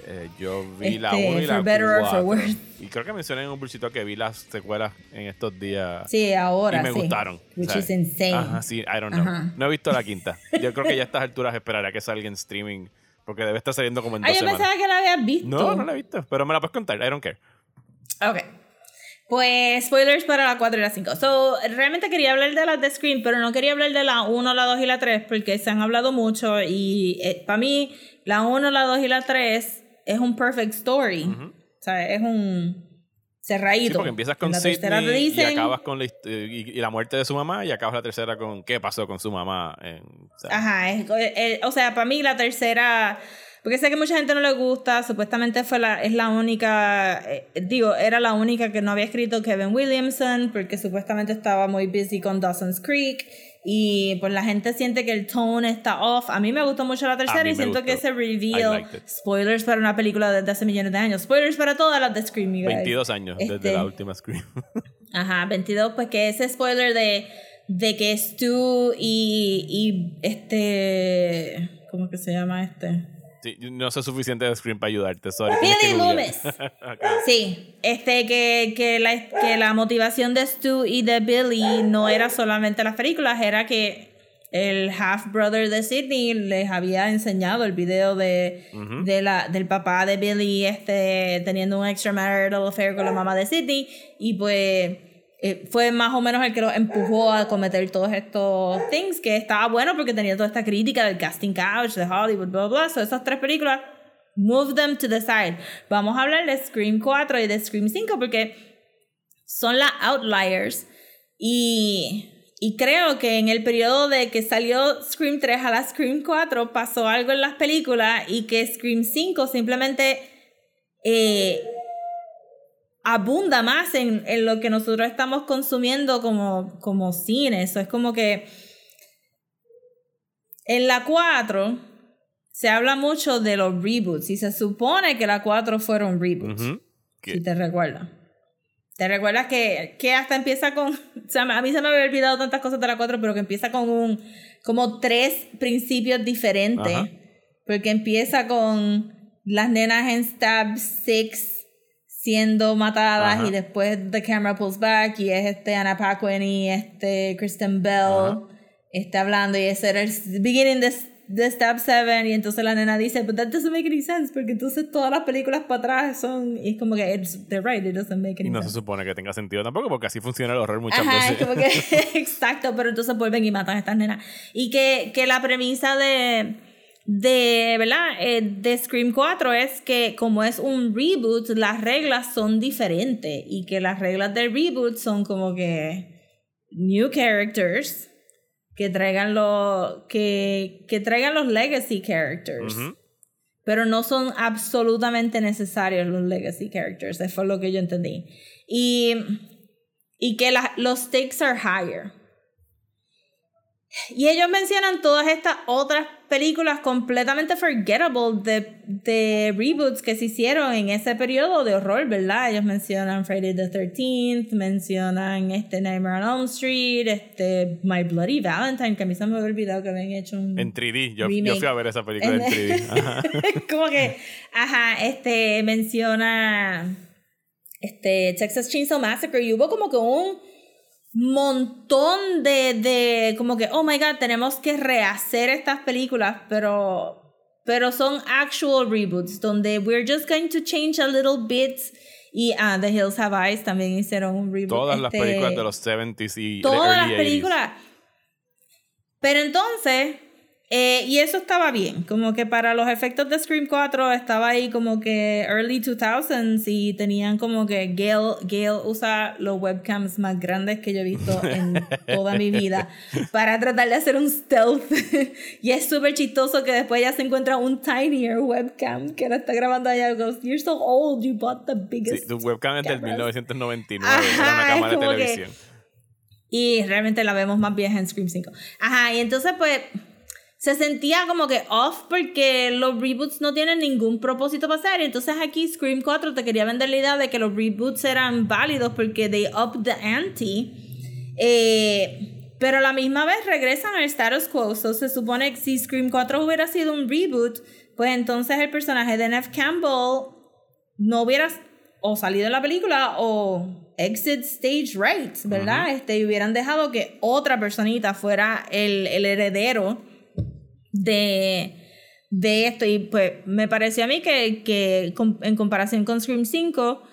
Eh, yo vi la Este, 1 y la for better or for 4. worse. Y creo que mencioné en un bolsito que vi las secuelas en estos días. Sí, ahora y me sí. gustaron. Which sea, is insane. Ajá, sí, I don't know. Ajá. No he visto la quinta. Yo creo que ya a estas alturas esperaré a que salga en streaming. Porque debe estar saliendo como en Ah, dos yo semanas. pensaba que la habías visto. No, no la he visto. Pero me la puedes contar. I don't care. Ok. Pues spoilers para la 4 y la 5. So, realmente quería hablar de las de Scream, pero no quería hablar de la 1, la 2 y la 3 porque se han hablado mucho y para mí la 1, la 2 y la 3 es un perfect story. O sea, es un cerradito. Sí, porque empiezas con Sidney y dicen- acabas con la, hist- y, y la muerte de su mamá y acabas la tercera con qué pasó con su mamá. En, Ajá, es- eh, o sea, para mí la tercera, porque sé que mucha gente no le gusta, supuestamente fue la, es la única, eh, digo, era la única que no había escrito Kevin Williamson, porque supuestamente estaba muy busy con Dawson's Creek, y pues la gente siente que el tone está off. A mí me gustó mucho la tercera y siento que ese reveal, spoilers para una película desde hace millones de años, spoilers para todas las de Scream, you guys. 22 años desde Este, la última Scream. Ajá, 22, pues que ese spoiler de, de que Stu y, y este. ¿Cómo que se llama este? Sí, no sé suficiente de Scream para ayudarte. Sorry, Billy. Loomis. Sí, este que, que, la, que la motivación de Stu y de Billy no era solamente las películas, era que el half brother de Sidney les había enseñado el video de, de la, del papá de Billy este, teniendo un extramarital affair con la mamá de Sidney y pues eh, fue más o menos el que los empujó a cometer todos estos things que estaba bueno porque tenía toda esta crítica del casting couch de Hollywood blah blah, blah. So, esas tres películas move them to the side vamos a hablar de Scream 4 y de Scream 5 porque son las outliers y, y creo que en el periodo de que salió Scream 3 a la Scream 4 pasó algo en las películas y que Scream 5 simplemente eh, abunda más en, en lo que nosotros estamos consumiendo como, como cine. Eso es como que en la 4 se habla mucho de los reboots y se supone que la 4 fueron reboots. Si te recuerdas. ¿Te recuerdas que, que hasta empieza con... O sea, a mí se me había olvidado tantas cosas de la 4, pero que empieza con un... Como tres principios diferentes. Ajá. Porque empieza con las nenas en Stab 6 siendo matadas Ajá. y después The Camera Pulls Back y es este Anna Paquin y este Kristen Bell Ajá. está hablando y ese era el beginning de, de Stab 7 y entonces la nena dice but that doesn't make any sense porque entonces todas las películas para atrás son y es como que it's, they're right it doesn't make any Y no se supone que tenga sentido tampoco, porque así funciona el horror muchas Ajá, es veces. como que exacto, pero entonces vuelven y matan a estas nenas. Y que, que la premisa de, de, ¿verdad? Eh, de Scream 4 es que como es un reboot, las reglas son diferentes y que las reglas del reboot son como que new characters que traigan los que, que traigan los legacy characters. Pero no son absolutamente necesarios los legacy characters. Eso fue lo que yo entendí. Y, y que la- los stakes are higher. Y ellos mencionan todas estas otras películas completamente forgettable de, de reboots que se hicieron en ese periodo de horror, ¿verdad? Ellos mencionan Friday the 13th, mencionan este Nightmare on Elm Street, este My Bloody Valentine, que a mí se me había olvidado que habían hecho un... En 3D. Yo, yo fui a ver esa película en 3D. Ajá. como que, ajá, este, menciona este Texas Chainsaw Massacre y hubo como que un montón de, de como que, oh my god, tenemos que rehacer estas películas, pero, pero son actual reboots, donde we're just going to change a little bit. Y ah, The Hills Have Eyes también hicieron un reboot. Todas las este, películas de los 70s y todas early las 80s. películas. Pero entonces, eh, y eso estaba bien, como que para los efectos de Scream 4 estaba ahí como que early 2000s y tenían como que Gail, Gail usa los webcams más grandes que yo he visto en toda mi vida para tratar de hacer un stealth. y es súper chistoso que después ella se encuentra un tinier webcam que la está grabando allá. y Goes, You're so old, you bought the Sí, biggest. tu webcam es del cameras". 1999. Ajá, era una cámara de como que- televisión. Y realmente la vemos más vieja en Scream 5. Ajá, y entonces pues se sentía como que off porque los reboots no tienen ningún propósito para hacer. Entonces aquí Scream 4 te quería vender la idea de que los reboots eran válidos porque they up the ante. Eh, pero a la misma vez regresan al status quo. So, se supone que si Scream 4 hubiera sido un reboot, pues entonces el personaje de Nev Campbell no hubiera o salido en la película o exit stage right, ¿verdad? este, y hubieran dejado que otra personita fuera el, el heredero de, de esto. Y pues me pareció a mí que, que en comparación con Scream 5,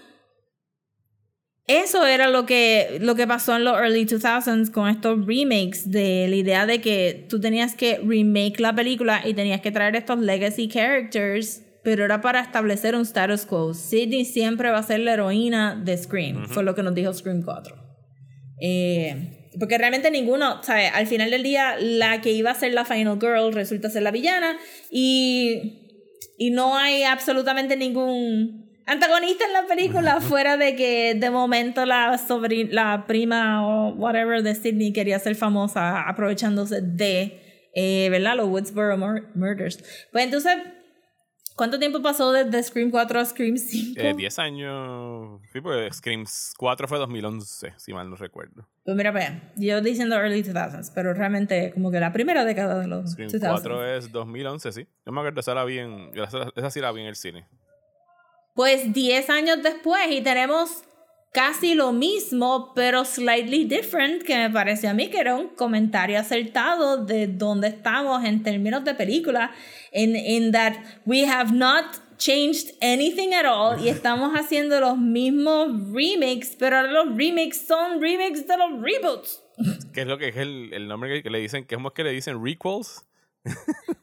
eso era lo que, lo que pasó en los early 2000s con estos remakes de la idea de que tú tenías que remake la película y tenías que traer estos legacy characters, pero era para establecer un status quo. Sidney siempre va a ser la heroína de Scream, fue lo que nos dijo Scream 4. Eh, porque realmente ninguno, ¿sabes? Al final del día, la que iba a ser la final girl resulta ser la villana y, y no hay absolutamente ningún antagonista en la película fuera de que de momento la, sobri- la prima o whatever de Sidney quería ser famosa aprovechándose de, eh, ¿verdad? Los Woodsboro mur- Murders. Pues entonces, ¿cuánto tiempo pasó desde Scream 4 a Scream 5? Eh, 10 años. Sí, porque Scream 4 fue 2011, si mal no recuerdo. Pues mira, vea, yo diciendo early 2000s, pero realmente como que la primera década de los Scream 2000s. 4 es 2011, sí. Yo me acuerdo, esa la vi en, esa, esa sí la vi en el cine. Pues 10 años después y tenemos casi lo mismo, pero slightly different, que me pareció a mí que era un comentario acertado de dónde estamos en términos de película, in, in that we have not changed anything at all y estamos haciendo los mismos remakes, pero ahora los remakes son remakes de los reboots. ¿Qué es lo que es el, el nombre que, que le dicen? ¿Qué es que le dicen? ¿Requels?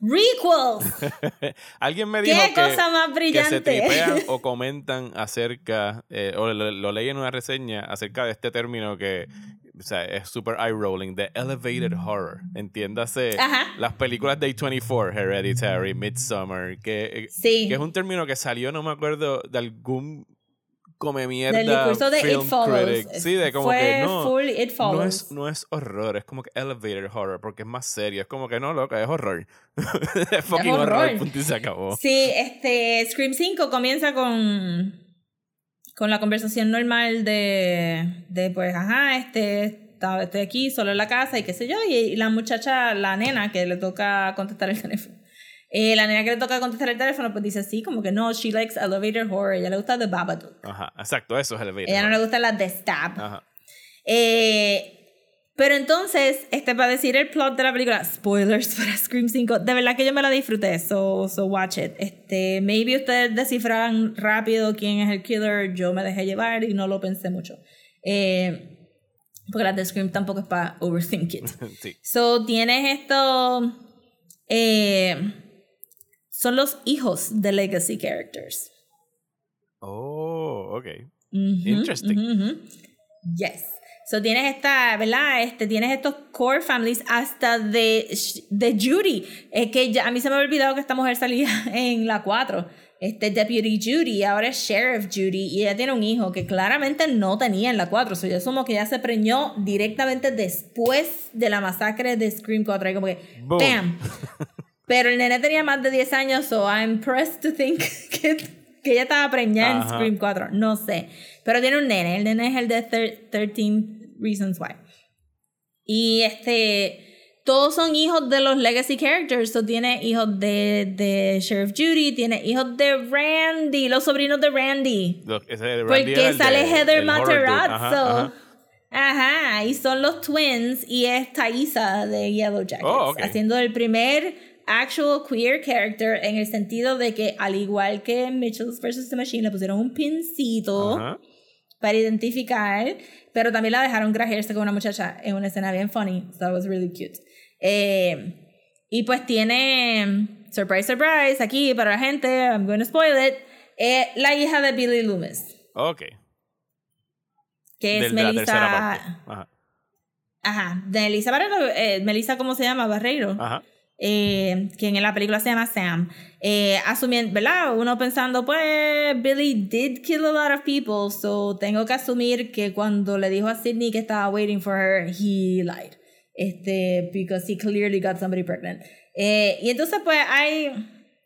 Requels. Alguien me ¿Qué dijo que, cosa más que brillante? se tripean o comentan acerca, eh, o lo, lo leí en una reseña acerca de este término que o sea, es super eye-rolling, de elevated horror. Entiéndase Ajá. las películas de A24, Hereditary, Midsommar, que, eh, Sí. que es un término que salió, no me acuerdo, de algún come mierda Del discurso de It Follows. critic. Sí, de como Fue que no. full It No Follows. es, no es horror, es como que elevated horror, porque es más serio. Es como que no, loca, es horror. es fucking horror. horror. punto y se acabó. Sí, este Scream 5 comienza con con la conversación normal de, de pues, ajá, este, estoy aquí solo en la casa y qué sé yo, y, y la muchacha, la nena que le toca contestar el teléfono. Eh, la nena que le toca contestar el teléfono, pues dice así, como que no, she likes elevator horror, ella le gusta The Babadook. Ajá, exacto, eso es elevated Ella no le gusta la The Stab. Ajá. Eh, pero entonces, este, para decir el plot de la película, spoilers para Scream 5, de verdad que yo me la disfruté, so, so watch it. Este, maybe ustedes descifran rápido quién es el killer, yo me dejé llevar y no lo pensé mucho. Eh, porque la de Scream tampoco es para overthink it. sí. So, tienes esto. eh, son los hijos de Legacy Characters. Oh, ok. Ujú, Interesting. ujú, ujú. Yes. So tienes esta, ¿verdad? Este, tienes estos core families hasta de, de Judy. Es que ya, a mí se me había olvidado que esta mujer salía en la 4. este Deputy Judy, ahora es Sheriff Judy, y ella tiene un hijo que claramente no tenía en la 4. O sea, yo asumo que ya se preñó directamente después de la masacre de Scream 4. Y como que, Boom. ¡bam! Pero el nene tenía más de 10 años, so I'm impressed to think que, que ella estaba preñada en. Scream 4. No sé. Pero tiene un nene. El nene es el de thir- 13 Reasons Why. Y este. Todos son hijos de los legacy characters. So tiene hijos de, de Sheriff Judy, tiene hijos de Randy, los sobrinos de Randy. Lo- ese de Randy era Porque sale de- Heather. Matarazzo. Ajá, Ajá, ajá. y son los twins y es Thaisa de Yellow Jackets. Oh. Haciendo el primer actual queer character en el sentido de que, al igual que en Mitchell's vs. The Machine, le pusieron un pincito Ajá. para identificar, pero también la dejaron grajearse con una muchacha en una escena bien funny. So that was really cute. Eh, y pues tiene, surprise, surprise, aquí para la gente, I'm going to spoil it, eh, la hija de Billy Loomis, Ok. que es Del- Melissa... Ajá. Ajá, de Melissa Barreiro, eh, Melissa, ¿cómo se llama? Barreiro. Ajá. Eh, quien en la película se llama Sam. Eh, asumiendo, ¿verdad? Uno pensando, pues, Billy did kill a lot of people, so tengo que asumir que cuando le dijo a Sidney que estaba waiting for her, he lied. Este, because he clearly got somebody pregnant. Eh, y entonces, pues, hay,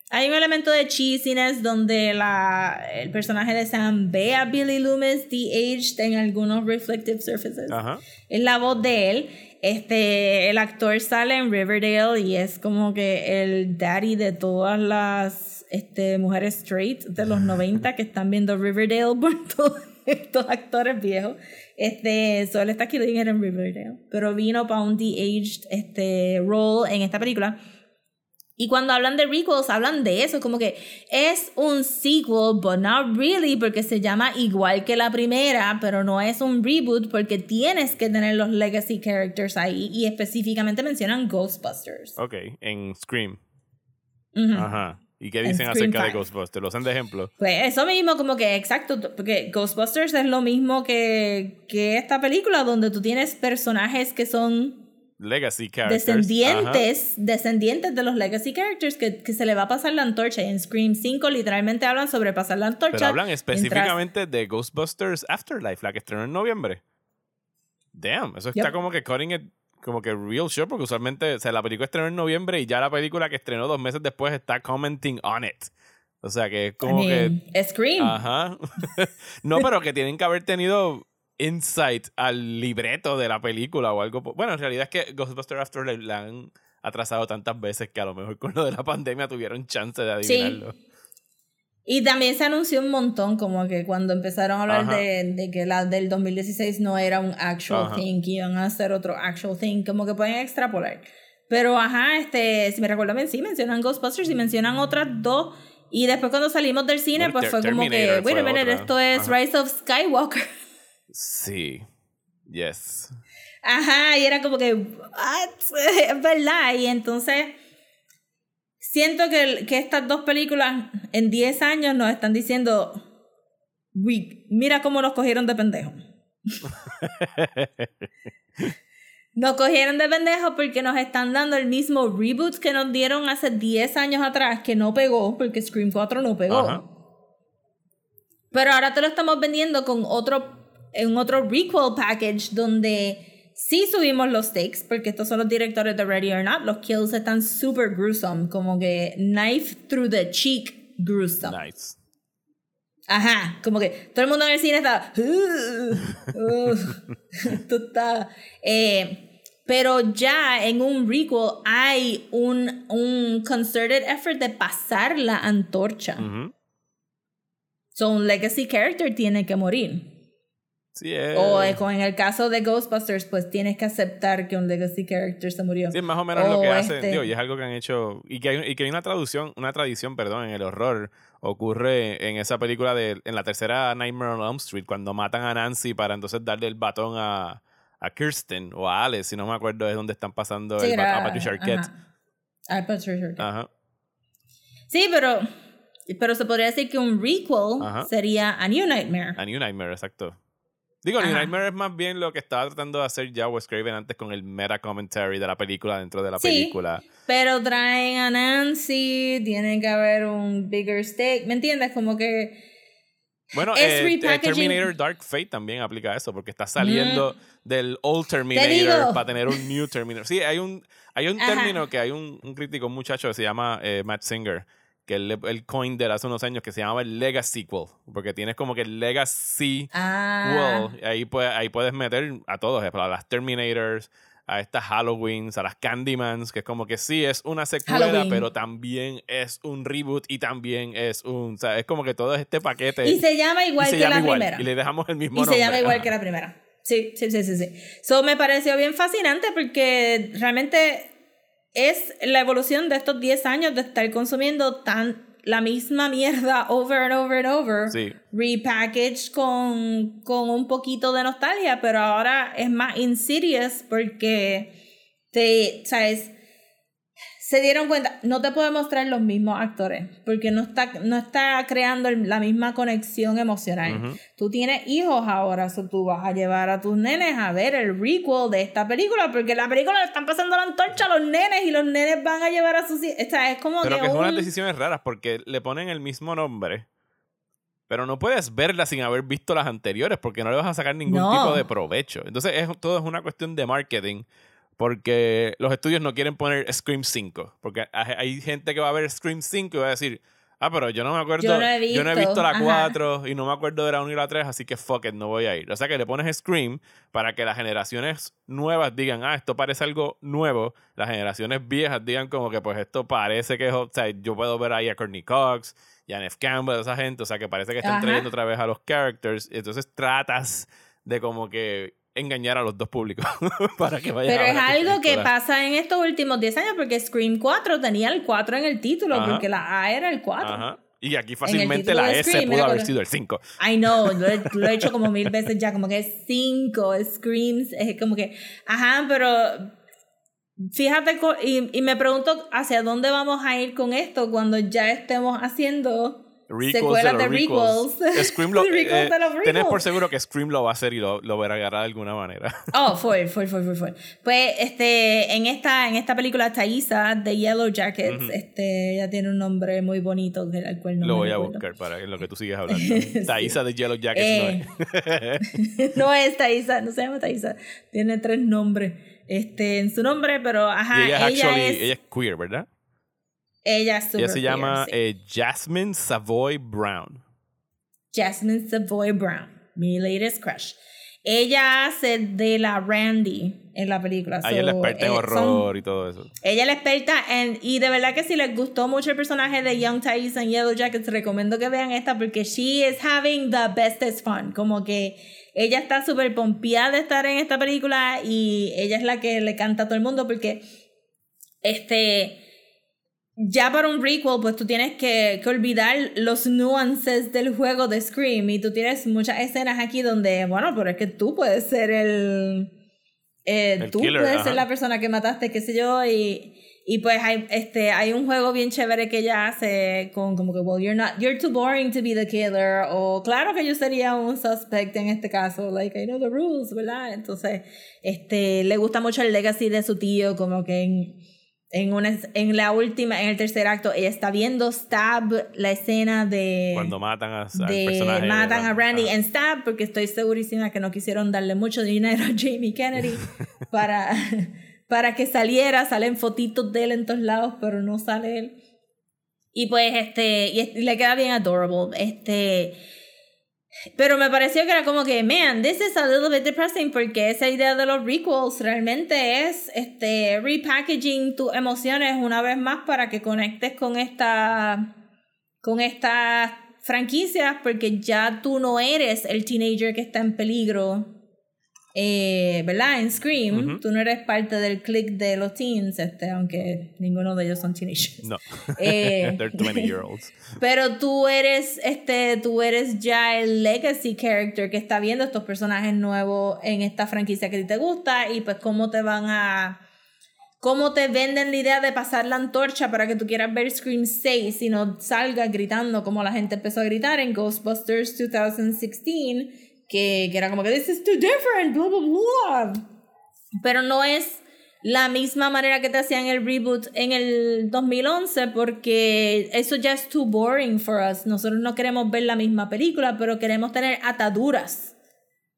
hay un elemento de cheesiness donde la, el personaje de Sam ve a Billy Loomis de-aged en algunos reflective surfaces Ajá. es la voz de él. Este, el actor sale en Riverdale y es como que el daddy de todas las este, mujeres straight de los 90 que están viendo Riverdale por todos estos actores viejos. Este, solo está killing it en Riverdale, pero vino para un de-aged este, role en esta película. Y cuando hablan de requels, hablan de eso, como que es un sequel, but not really, porque se llama igual que la primera, pero no es un reboot porque tienes que tener los legacy characters ahí y específicamente mencionan Ghostbusters. Ok. En Scream. Ajá. ¿Y qué En dicen acerca de. Ghostbusters? ¿Lo hacen de ejemplo? Pues eso mismo, como que exacto, porque Ghostbusters es lo mismo que, que esta película, donde tú tienes personajes que son Legacy characters. descendientes, descendientes de los legacy characters que, que se le va a pasar la antorcha. Y en Scream 5 literalmente hablan sobre pasar la antorcha. Pero hablan mientras- específicamente de Ghostbusters Afterlife, la que estrenó en noviembre. Damn, eso está Yep. como que cutting it, como que real show, porque usualmente, o sea, la película estrenó en noviembre y ya la película que estrenó dos meses después está commenting on it. O sea, que es como I mean, que... Scream. Ajá. no, pero que tienen que haber tenido insight al libreto de la película o algo. Bueno, en realidad es que Ghostbusters Afterlife la han atrasado tantas veces que a lo mejor con lo de la pandemia tuvieron chance de Sí. adivinarlo. Y también se anunció un montón, como que cuando empezaron a hablar de, de que la del 2016 no era un actual Ajá. thing, que iban a hacer otro actual thing, como que pueden extrapolar. Pero ajá, este, si me recuerdo bien, sí mencionan Ghostbusters y mencionan otras dos. Y después cuando salimos del cine, Bueno, pues fue como que, otra. esto es Ajá. Rise of Skywalker. Sí. Yes. Ajá, y era como que, what? Es verdad. Y entonces, siento que, que estas dos películas en 10 años nos están diciendo, "We- mira cómo nos cogieron de pendejo. Nos cogieron de pendejo porque nos están dando el mismo reboot que nos dieron hace 10 años atrás, que no pegó, porque Scream 4 no pegó. Ajá. Pero ahora te lo estamos vendiendo con otro, en otro requel package donde sí subimos los stakes, porque estos son los directores de Ready or Not. Los kills están super gruesome, como que knife through the cheek gruesome. Nice. Ajá, como que todo el mundo en el cine está. Eh, pero ya en un requel hay un, un concerted effort de pasar la antorcha. Ujú. So, un legacy character tiene que morir. Sí. O eh, como en el caso de Ghostbusters, pues tienes que aceptar que un legacy character se murió. Sí, más o menos lo O que hacen. este- y es algo que han hecho. Y que hay, y que hay una traducción, una tradición, perdón, en el horror. Ocurre en esa película de. En la tercera Nightmare on Elm Street, cuando matan a Nancy para entonces darle el batón a, a Kirsten o a Alice, si no me acuerdo, es donde están pasando Sí, el era- a Patricia Arquette. A Patricia Arquette. Ajá. Sí, pero, pero se podría decir que un requel Ajá. sería A New Nightmare. A New Nightmare, exacto. Digo, Ajá. Nightmare es más bien lo que estaba tratando de hacer ya Wes Craven antes con el meta commentary de la película dentro de la Sí. película. Pero traen a Nancy, tiene que haber un bigger stake, ¿me entiendes? Como que Bueno, Es eh, eh. Terminator Dark Fate también aplica eso, porque está saliendo del old. Terminator para tener un new Terminator. Sí, hay un, hay un Ajá. término que hay un, un crítico, un muchacho que se llama eh, Matt Singer, que él, él coined de hace unos años, que se llama el Legacy Sequel, porque tienes como que el Legacy ah, Well, ahí, puede- ahí puedes meter a todos, eh, a las Terminators, a estas Halloweens, a las Candymans, que es como que sí es una secuela, Halloween. pero también es un reboot y también es un. O sea, es como que todo este paquete. y se llama y igual se que llama la igual, primera. Y le dejamos el mismo Y nombre. se llama igual Ajá. que la primera. Sí, sí, sí, sí, sí. So me pareció bien fascinante porque realmente es la evolución de estos 10 años de estar consumiendo tan la misma mierda over and over and over. Sí. Repackaged con, con un poquito de nostalgia, pero ahora es más insidious porque te, sabes, se dieron cuenta, no te puede mostrar los mismos actores, porque no está, no está creando la misma conexión emocional. Tú tienes hijos ahora, so tú vas a llevar a tus nenes a ver el requel de esta película, porque la película le están pasando la antorcha a los nenes y los nenes van a llevar a sus hijos. Es como Pero que, que son unas un- decisiones raras porque le ponen el mismo nombre. Pero no puedes verla sin haber visto las anteriores porque no le vas a sacar ningún No. tipo de provecho. Entonces, es, todo es una cuestión de marketing porque los estudios no quieren poner Scream 5. Porque hay gente que va a ver Scream 5 y va a decir, ah, pero yo no me acuerdo, Yo no he visto, visto la ajá. 4 y no me acuerdo de la 1 y la 3, así que fuck it, no voy a ir. O sea que le pones Scream para que las generaciones nuevas digan, ah, esto parece algo nuevo. Las generaciones viejas digan como que pues esto parece que es, o sea, yo puedo ver ahí a Courtney Cox y a Campbell, esa gente, o sea que parece que están Ajá. trayendo otra vez a los characters. y Entonces tratas de como que engañar a los dos públicos para que vayan Pero a es ver tu algo que pasa en estos últimos 10 años, porque Scream 4 tenía el 4 en el título, Ajá. porque la A era el 4. Ajá. Y aquí fácilmente la S Scream pudo haber sido el 5. I know, lo he, lo he hecho como mil veces ya, como que es 5, Screams, es como que, ajá, pero fíjate, y me pregunto hacia dónde vamos a ir con esto cuando ya estemos haciendo Requels de los requels. requels. Scream lo, eh, de los tenés por seguro que Scream lo va a hacer y lo, lo verá agarrar de alguna manera. Oh, fue, fue, fue, fue. Pues, este, en esta, en esta película, Thaisa de Yellow Jackets, Ujú. este, ella tiene un nombre muy bonito, al cual no lo me voy a recuerdo. buscar para en lo que tú sigues hablando. Sí. Thaisa de Yellow Jackets Eh, no es. no es Thaisa, no se llama Thaisa, tiene tres nombres este, en su nombre, pero ajá, y ella es actually, es, ella es queer, ¿verdad? Ella es Ella super se llama sí. eh, Jasmine Savoy Brown. Jasmine Savoy Brown, mi latest crush. Ella hace de la Randy en la película. Ahí es la so, experta en eh, son- horror y todo eso. Ella es la experta en, y de verdad que si les gustó mucho el personaje de Young Thais en Yellow Jackets, recomiendo que vean esta porque she is having the bestest fun. Como que ella está súper pompeada de estar en esta película y ella es la que le canta a todo el mundo porque este ya para un requel, pues tú tienes que, que olvidar los nuances del juego de Scream. Y tú tienes muchas escenas aquí donde, bueno, pero es que tú puedes ser el. eh, El tú killer, puedes ajá. ser la persona que mataste, qué sé yo. Y, y pues hay, este, hay un juego bien chévere que ella hace con como que, well, you're not, you're too boring to be the killer. O claro que yo sería un suspect en este caso. Like, I know the rules, ¿verdad? Entonces, este, le gusta mucho el legacy de su tío, como que en en, una, en la última, en el tercer acto, ella está viendo Stab, la escena de... Cuando matan a, de personaje. matan a Randy en Stab, porque estoy segurísima que no quisieron darle mucho dinero a Jamie Kennedy para, para que saliera. Salen fotitos de él en todos lados, pero no sale él. Y pues, este, y es- y le queda bien adorable. Este, pero me pareció que era como que, man, this is a little bit depressing porque esa idea de los requels realmente es este repackaging tus emociones una vez más para que conectes con esta con estas franquicias porque ya tú no eres el teenager que está en peligro. Eh, ¿Verdad? En Scream, Ujú. tú no eres parte del click de los teens, este, aunque ninguno de ellos son teenagers. No. Eh, They're 20 year olds. pero tú eres, este, tú eres ya el legacy character que está viendo estos personajes nuevos en esta franquicia que a ti te gusta y pues cómo te van a, cómo te venden la idea de pasar la antorcha para que tú quieras ver Scream 6 y no salgas gritando como la gente empezó a gritar en Ghostbusters 2016 que, que era como que this is too different, blah, blah, blah. Pero no es la misma manera que te hacían el reboot en el 2011 porque eso ya es too boring for us. Nosotros no queremos ver la misma película, pero queremos tener ataduras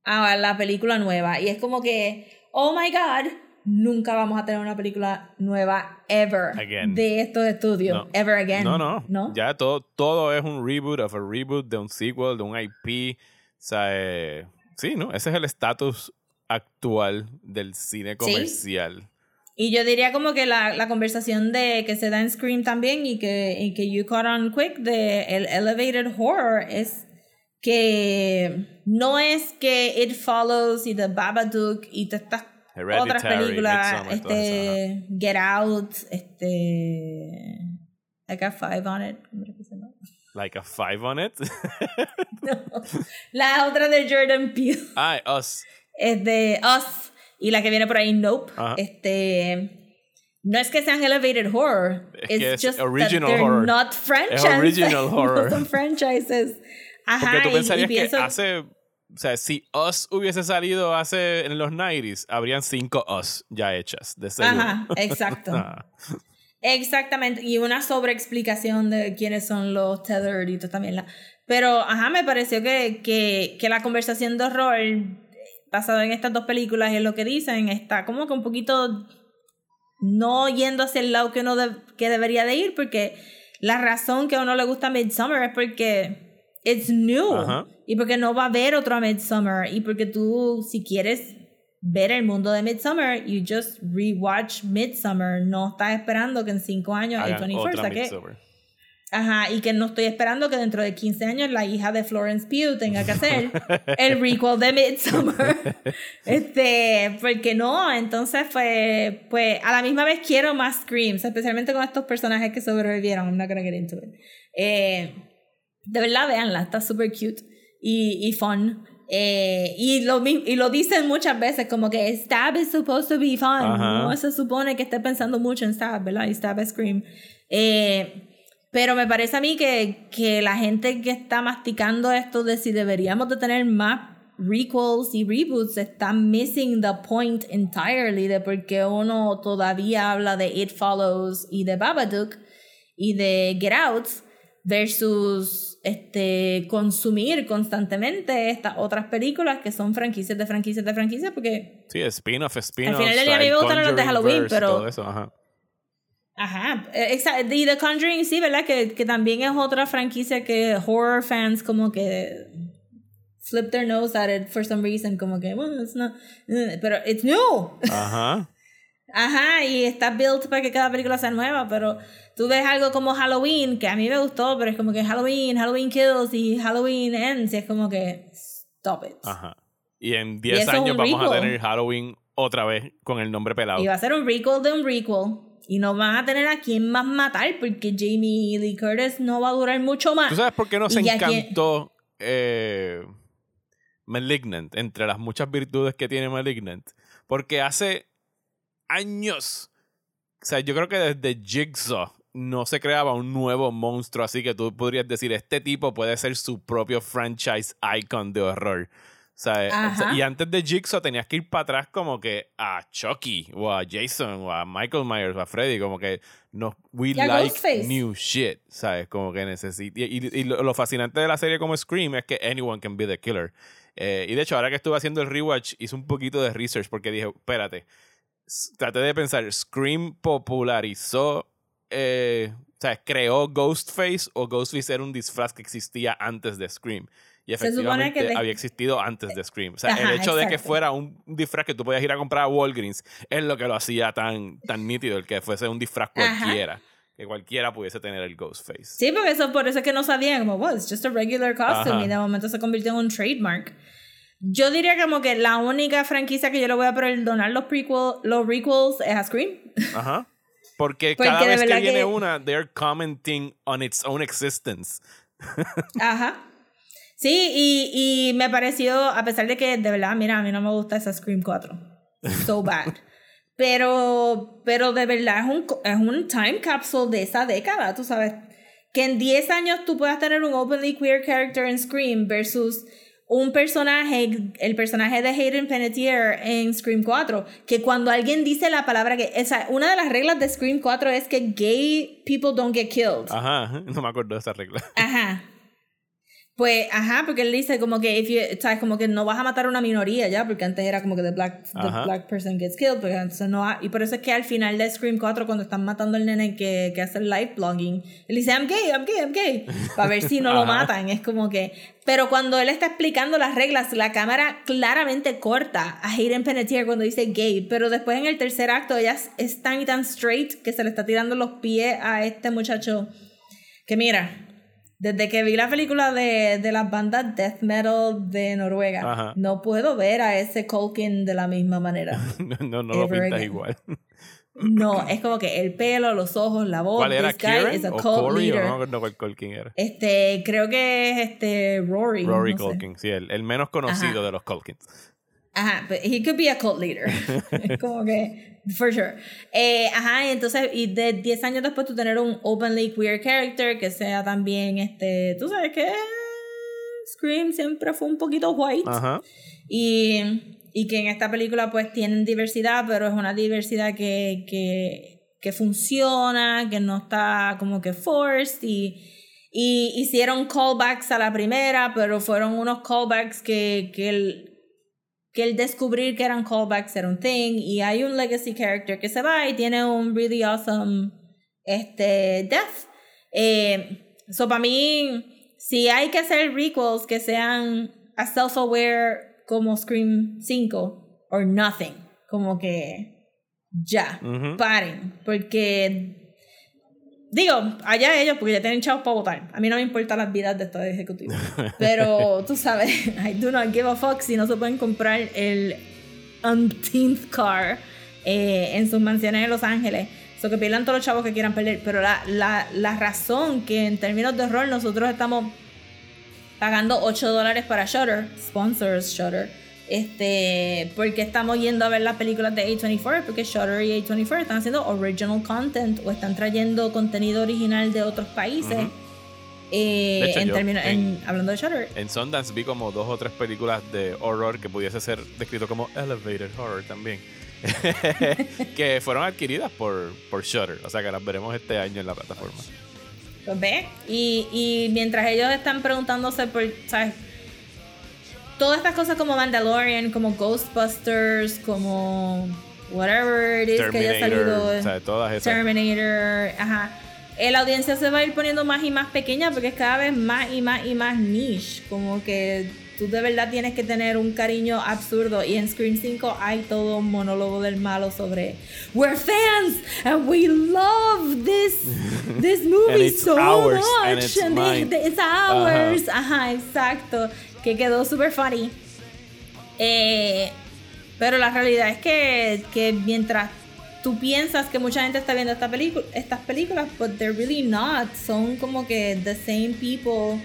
a la película nueva. Y es como que, oh my god, nunca vamos a tener una película nueva ever Again. de estos estudios. No. Ever again. No, no. ¿No? Ya todo, todo es un reboot of a reboot de un sequel, de un IP. O sea, eh, sí, ¿no? Ese es el estatus actual del cine comercial. Y yo diría como que la, la conversación de que se da en Scream también y que, y que you caught on quick de el elevated horror es que no es que It Follows y The Babadook y todas estas otras películas, este, Get Out, este, I got five on it. ¿cómo se llama? Like a five on it. La otra de Jordan Peele Ay, Us. es de Us y la que viene por ahí Nope. Ajá. Este no es que sean elevated horror, Es it's es just original that they're horror. not franchises. original horror. no son franchises. Ajá, Porque tú y- pensarías y, pienso, que hace. O sea, si Us hubiese salido hace en los 90s, habrían cinco Us ya hechas, de seguro. Ajá, exacto. Exactamente, y una sobreexplicación de quiénes son los tethered y todo también. La... Pero, ajá, me pareció que, que, que la conversación de horror basada en estas dos películas y en lo que dicen está como que un poquito no yendo hacia el lado que uno de- que debería de ir, porque la razón que a uno le gusta Midsummer es porque it's new Ajá. y porque no va a haber otro Midsummer y porque tú, si quieres ver el mundo de Midsummer, you just rewatch Midsummer. No estás esperando que en cinco años hagan A24 otra saque. Midsommar. Ajá, y que no estoy esperando que dentro de 15 años la hija de Florence Pugh tenga que hacer el recall de Midsummer. este, porque no, entonces fue, pues a la misma vez quiero más Screams, especialmente con estos personajes que sobrevivieron. I'm not gonna get into it. Eh, de verdad, véanla, está súper cute y, y fun. Eh, y, lo, y lo dicen muchas veces, como que Stab is supposed to be fun. Ajá. No se supone que esté pensando mucho en Stab, ¿verdad? Y Stab es Scream. Eh, pero me parece a mí que, que la gente que está masticando esto de si deberíamos de tener más requels y reboots está missing the point entirely de por qué uno todavía habla de It Follows y de Babadook y de Get Out versus este consumir constantemente estas otras películas que son franquicias de franquicias de franquicias porque Sí, spin-off, spin-off. final del día a mí me gustan los de Halloween, pero- Todo eso, ajá. Ajá, eh, exa- y The Conjuring sí, ¿verdad? Que, que también es otra franquicia que horror fans como que flip their nose at it for some reason, como que, well, it's not, eh, pero it's new. Ajá. Ajá, y está built para que cada película sea nueva, pero tú ves algo como Halloween, que a mí me gustó, pero es como que Halloween, Halloween Kills y Halloween Ends, y es como que, stop it. Ajá. Y en Y 10 eso es años vamos a tener Halloween otra vez con el nombre pelado. Y va a ser un recall de un recall. Y no van a tener a quién más matar porque Jamie Lee Curtis no va a durar mucho más. ¿Tú sabes por qué nos Y encantó eh, Malignant? Entre las muchas virtudes que tiene Malignant. Porque hace años, o sea, yo creo que desde Jigsaw no se creaba un nuevo monstruo así que tú podrías decir, este tipo puede ser su propio franchise icon de horror. Sea, y antes de Jigsaw tenías que ir para atrás como que a Chucky o a Jason o a Michael Myers o a Freddy, como que no, we like new shit, ¿sabes? Como que necesita. Y, y- y lo, fascinante de la serie como Scream es que anyone can be the killer. Eh, y de hecho, ahora que estuve haciendo el rewatch, hice un poquito de research porque dije, espérate, traté de pensar, Scream popularizó, eh, o sea, creó Ghostface o Ghostface era un disfraz que existía antes de Scream. Y efectivamente de- había existido antes de Scream. O sea, Ajá, el hecho de que fuera un disfraz que tú podías ir a comprar a Walgreens es lo que lo hacía tan, tan nítido, el que fuese un disfraz Ajá. cualquiera. Que cualquiera pudiese tener el Ghostface. Sí, porque eso por eso es que no sabían, como, well, it's just a regular costume, Ajá. y de momento se convirtió en un trademark. Yo diría como que la única franquicia que yo le voy a perdonar los, prequel, los requels es a Scream. Ajá. Porque, Porque cada vez que viene una, they're commenting on its own existence. Ajá. Sí, y, y me pareció, a pesar de que de verdad, mira, a mí no me gusta esa Scream 4. So bad. Pero, pero de verdad es un, es un time capsule de esa década, tú sabes. Que en 10 años tú puedas tener un openly queer character en Scream versus un personaje, el personaje de Hayden Panettiere en Scream 4, que cuando alguien dice la palabra que, o sea, una de las reglas de Scream 4 es que gay people don't get killed. Ajá, no me acuerdo de esa regla. Ajá. Pues, ajá, porque él dice como que, if you, sabes, como que no vas a matar a una minoría ya, porque antes era como que the black, the black person gets killed, pero entonces no ha- y por eso es que al final de Scream 4, cuando están matando al nene que, que hace el live blogging, él dice, I'm gay, I'm gay, I'm gay, para ver si no lo matan, es como que, pero cuando él está explicando las reglas, la cámara claramente corta a Hayden Panettiere cuando dice gay, pero después en el tercer acto ella es tan y tan straight que se le está tirando los pies a este muchacho, que mira, desde que vi la película de, de las bandas death metal de Noruega, Ajá. no puedo ver a ese Culkin de la misma manera. no, no, no lo pintas igual. No, es como que el pelo, los ojos, la voz. ¿Cuál era? ¿Kieran o Corey? O no cuál Culkin era. Este, creo que es este Rory. Rory no sé. Culkin, sí, el, el menos conocido Ajá. de los Culkins. Ajá, but he could be a cult leader. como que, for sure. Eh, ajá, y entonces, y de 10 años después tú tener un openly queer character que sea también, este, tú sabes que Scream siempre fue un poquito white. Ajá. Y, y que en esta película pues tienen diversidad, pero es una diversidad que, que, que funciona, que no está como que forced y, y hicieron callbacks a la primera, pero fueron unos callbacks que, que, el, que el descubrir que eran callbacks era un thing y hay un legacy character que se va y tiene un really awesome este, death. Eh, so para mí, si hay que hacer requels que sean a self-aware como Scream 5 or nothing, como que ya, Ujú. paren, porque digo, allá ellos porque ya tienen chavos para votar. A mí no me importan las vidas de estos ejecutivos. Pero tú sabes, I do not give a fuck si no se pueden comprar el umpteenth car eh, en sus mansiones en Los Ángeles. So que pierdan todos los chavos que quieran perder. Pero la, la, la razón que en términos de horror nosotros estamos pagando 8 dólares para Shutter, sponsors Shutter, este, porque estamos yendo a ver las películas de A24, porque Shutter y A24 están haciendo original content o están trayendo contenido original de otros países. Eh, De hecho, en yo términos, en- en- hablando de Shutter. En Sundance vi como dos o tres películas de horror que pudiese ser descrito como elevated horror también. que fueron adquiridas por, por Shudder. O sea que las veremos este año en la plataforma. Pues ve. Y, y mientras ellos están preguntándose por, ¿sabes? Todas estas cosas como Mandalorian, como Ghostbusters, como whatever it is que haya salido. o sea, todas esas. Terminator, ajá. Eh, La audiencia se va a ir poniendo más y más pequeña porque es cada vez más y más y más niche. Como que tú de verdad tienes que tener un cariño absurdo. Y en Scream 5 hay todo un monólogo del malo sobre We're fans and we love this, this movie And so ours, much. and it's they- they- it's ours. Ajá, exacto. Que quedó super funny. Eh, pero la realidad es que, que mientras tú piensas que mucha gente está viendo esta estas películas, but they're really not. Son como que the same people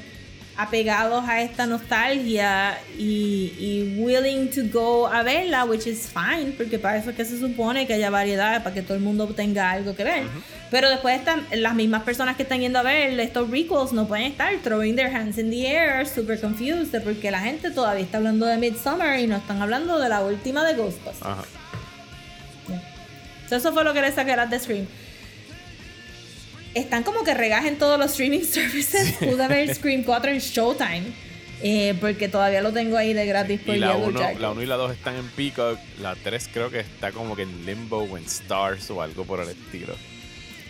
apegados a esta nostalgia y, y willing to go a verla, which is fine, porque para eso es que se supone que haya variedad, para que todo el mundo tenga algo que ver. Pero después están las mismas personas que están yendo a ver estos requels no pueden estar throwing their hands in the air, super confused, porque la gente todavía está hablando de Midsummer y no están hablando de la última de Ghostbusters. Ajá. So, eso fue lo que le saqué a de Scream. Están como que regajen todos los streaming services. Pude ver Scream 4 en Showtime. eh, porque todavía lo tengo ahí de gratis por Y la Yellow 1 Jacket. la uno y la 2 están en Peacock. La 3 creo que está como que en Limbo o en Stars o algo por el estilo.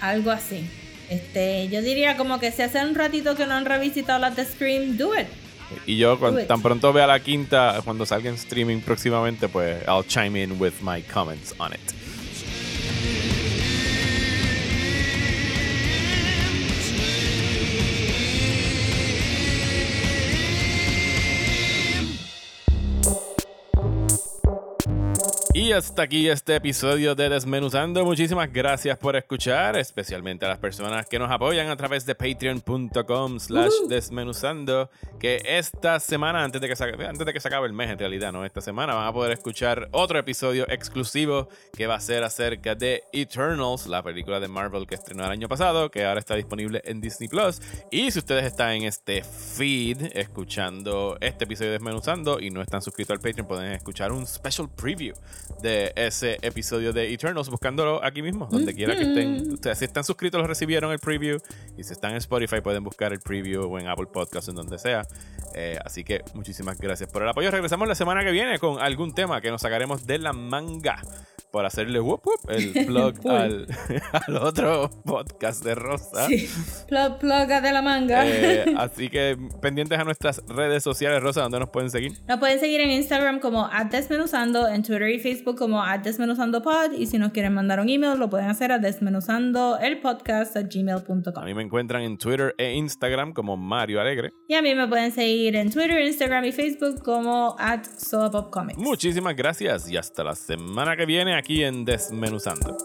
Algo así. Este, yo diría como que si hace un ratito que no han revisitado las de Scream, do it. Y yo cuan- Do it. tan pronto vea la quinta, cuando salga en streaming próximamente, pues I'll chime in with my comments on it. Y hasta aquí este episodio de Desmenuzando. Muchísimas gracias por escuchar, especialmente a las personas que nos apoyan a través de patreon.com slash desmenuzando, que esta semana, antes de, que se, antes de que se acabe el mes en realidad, ¿no? Esta semana van a poder escuchar otro episodio exclusivo que va a ser acerca de Eternals, la película de Marvel que estrenó el año pasado, que ahora está disponible en Disney Plus. Y si ustedes están en este feed escuchando este episodio de Desmenuzando y no están suscritos al Patreon, pueden escuchar un special preview de ese episodio de Eternals buscándolo aquí mismo, donde quiera que estén. Ustedes, si están suscritos, lo recibieron el preview. Y si están en Spotify, pueden buscar el preview o en Apple Podcasts, en donde sea. Eh, así que muchísimas gracias por el apoyo. Regresamos la semana que viene con algún tema que nos sacaremos de la manga por hacerle whoop, whoop, el plug al, al, otro podcast de Rosa. Sí. Plug, plug de la manga. Eh, así que pendientes a nuestras redes sociales, Rosa, donde nos pueden seguir. Nos pueden seguir en Instagram como desmenuzando, en Twitter y Facebook como desmenuzandopod y si nos quieren mandar un email lo pueden hacer a desmenuzando el podcast a gmail.com. A mí me encuentran en Twitter e Instagram como Mario Alegre. Y a mí me pueden seguir en Twitter, Instagram y Facebook como at. Muchísimas gracias y hasta la semana que viene aquí en Desmenuzando.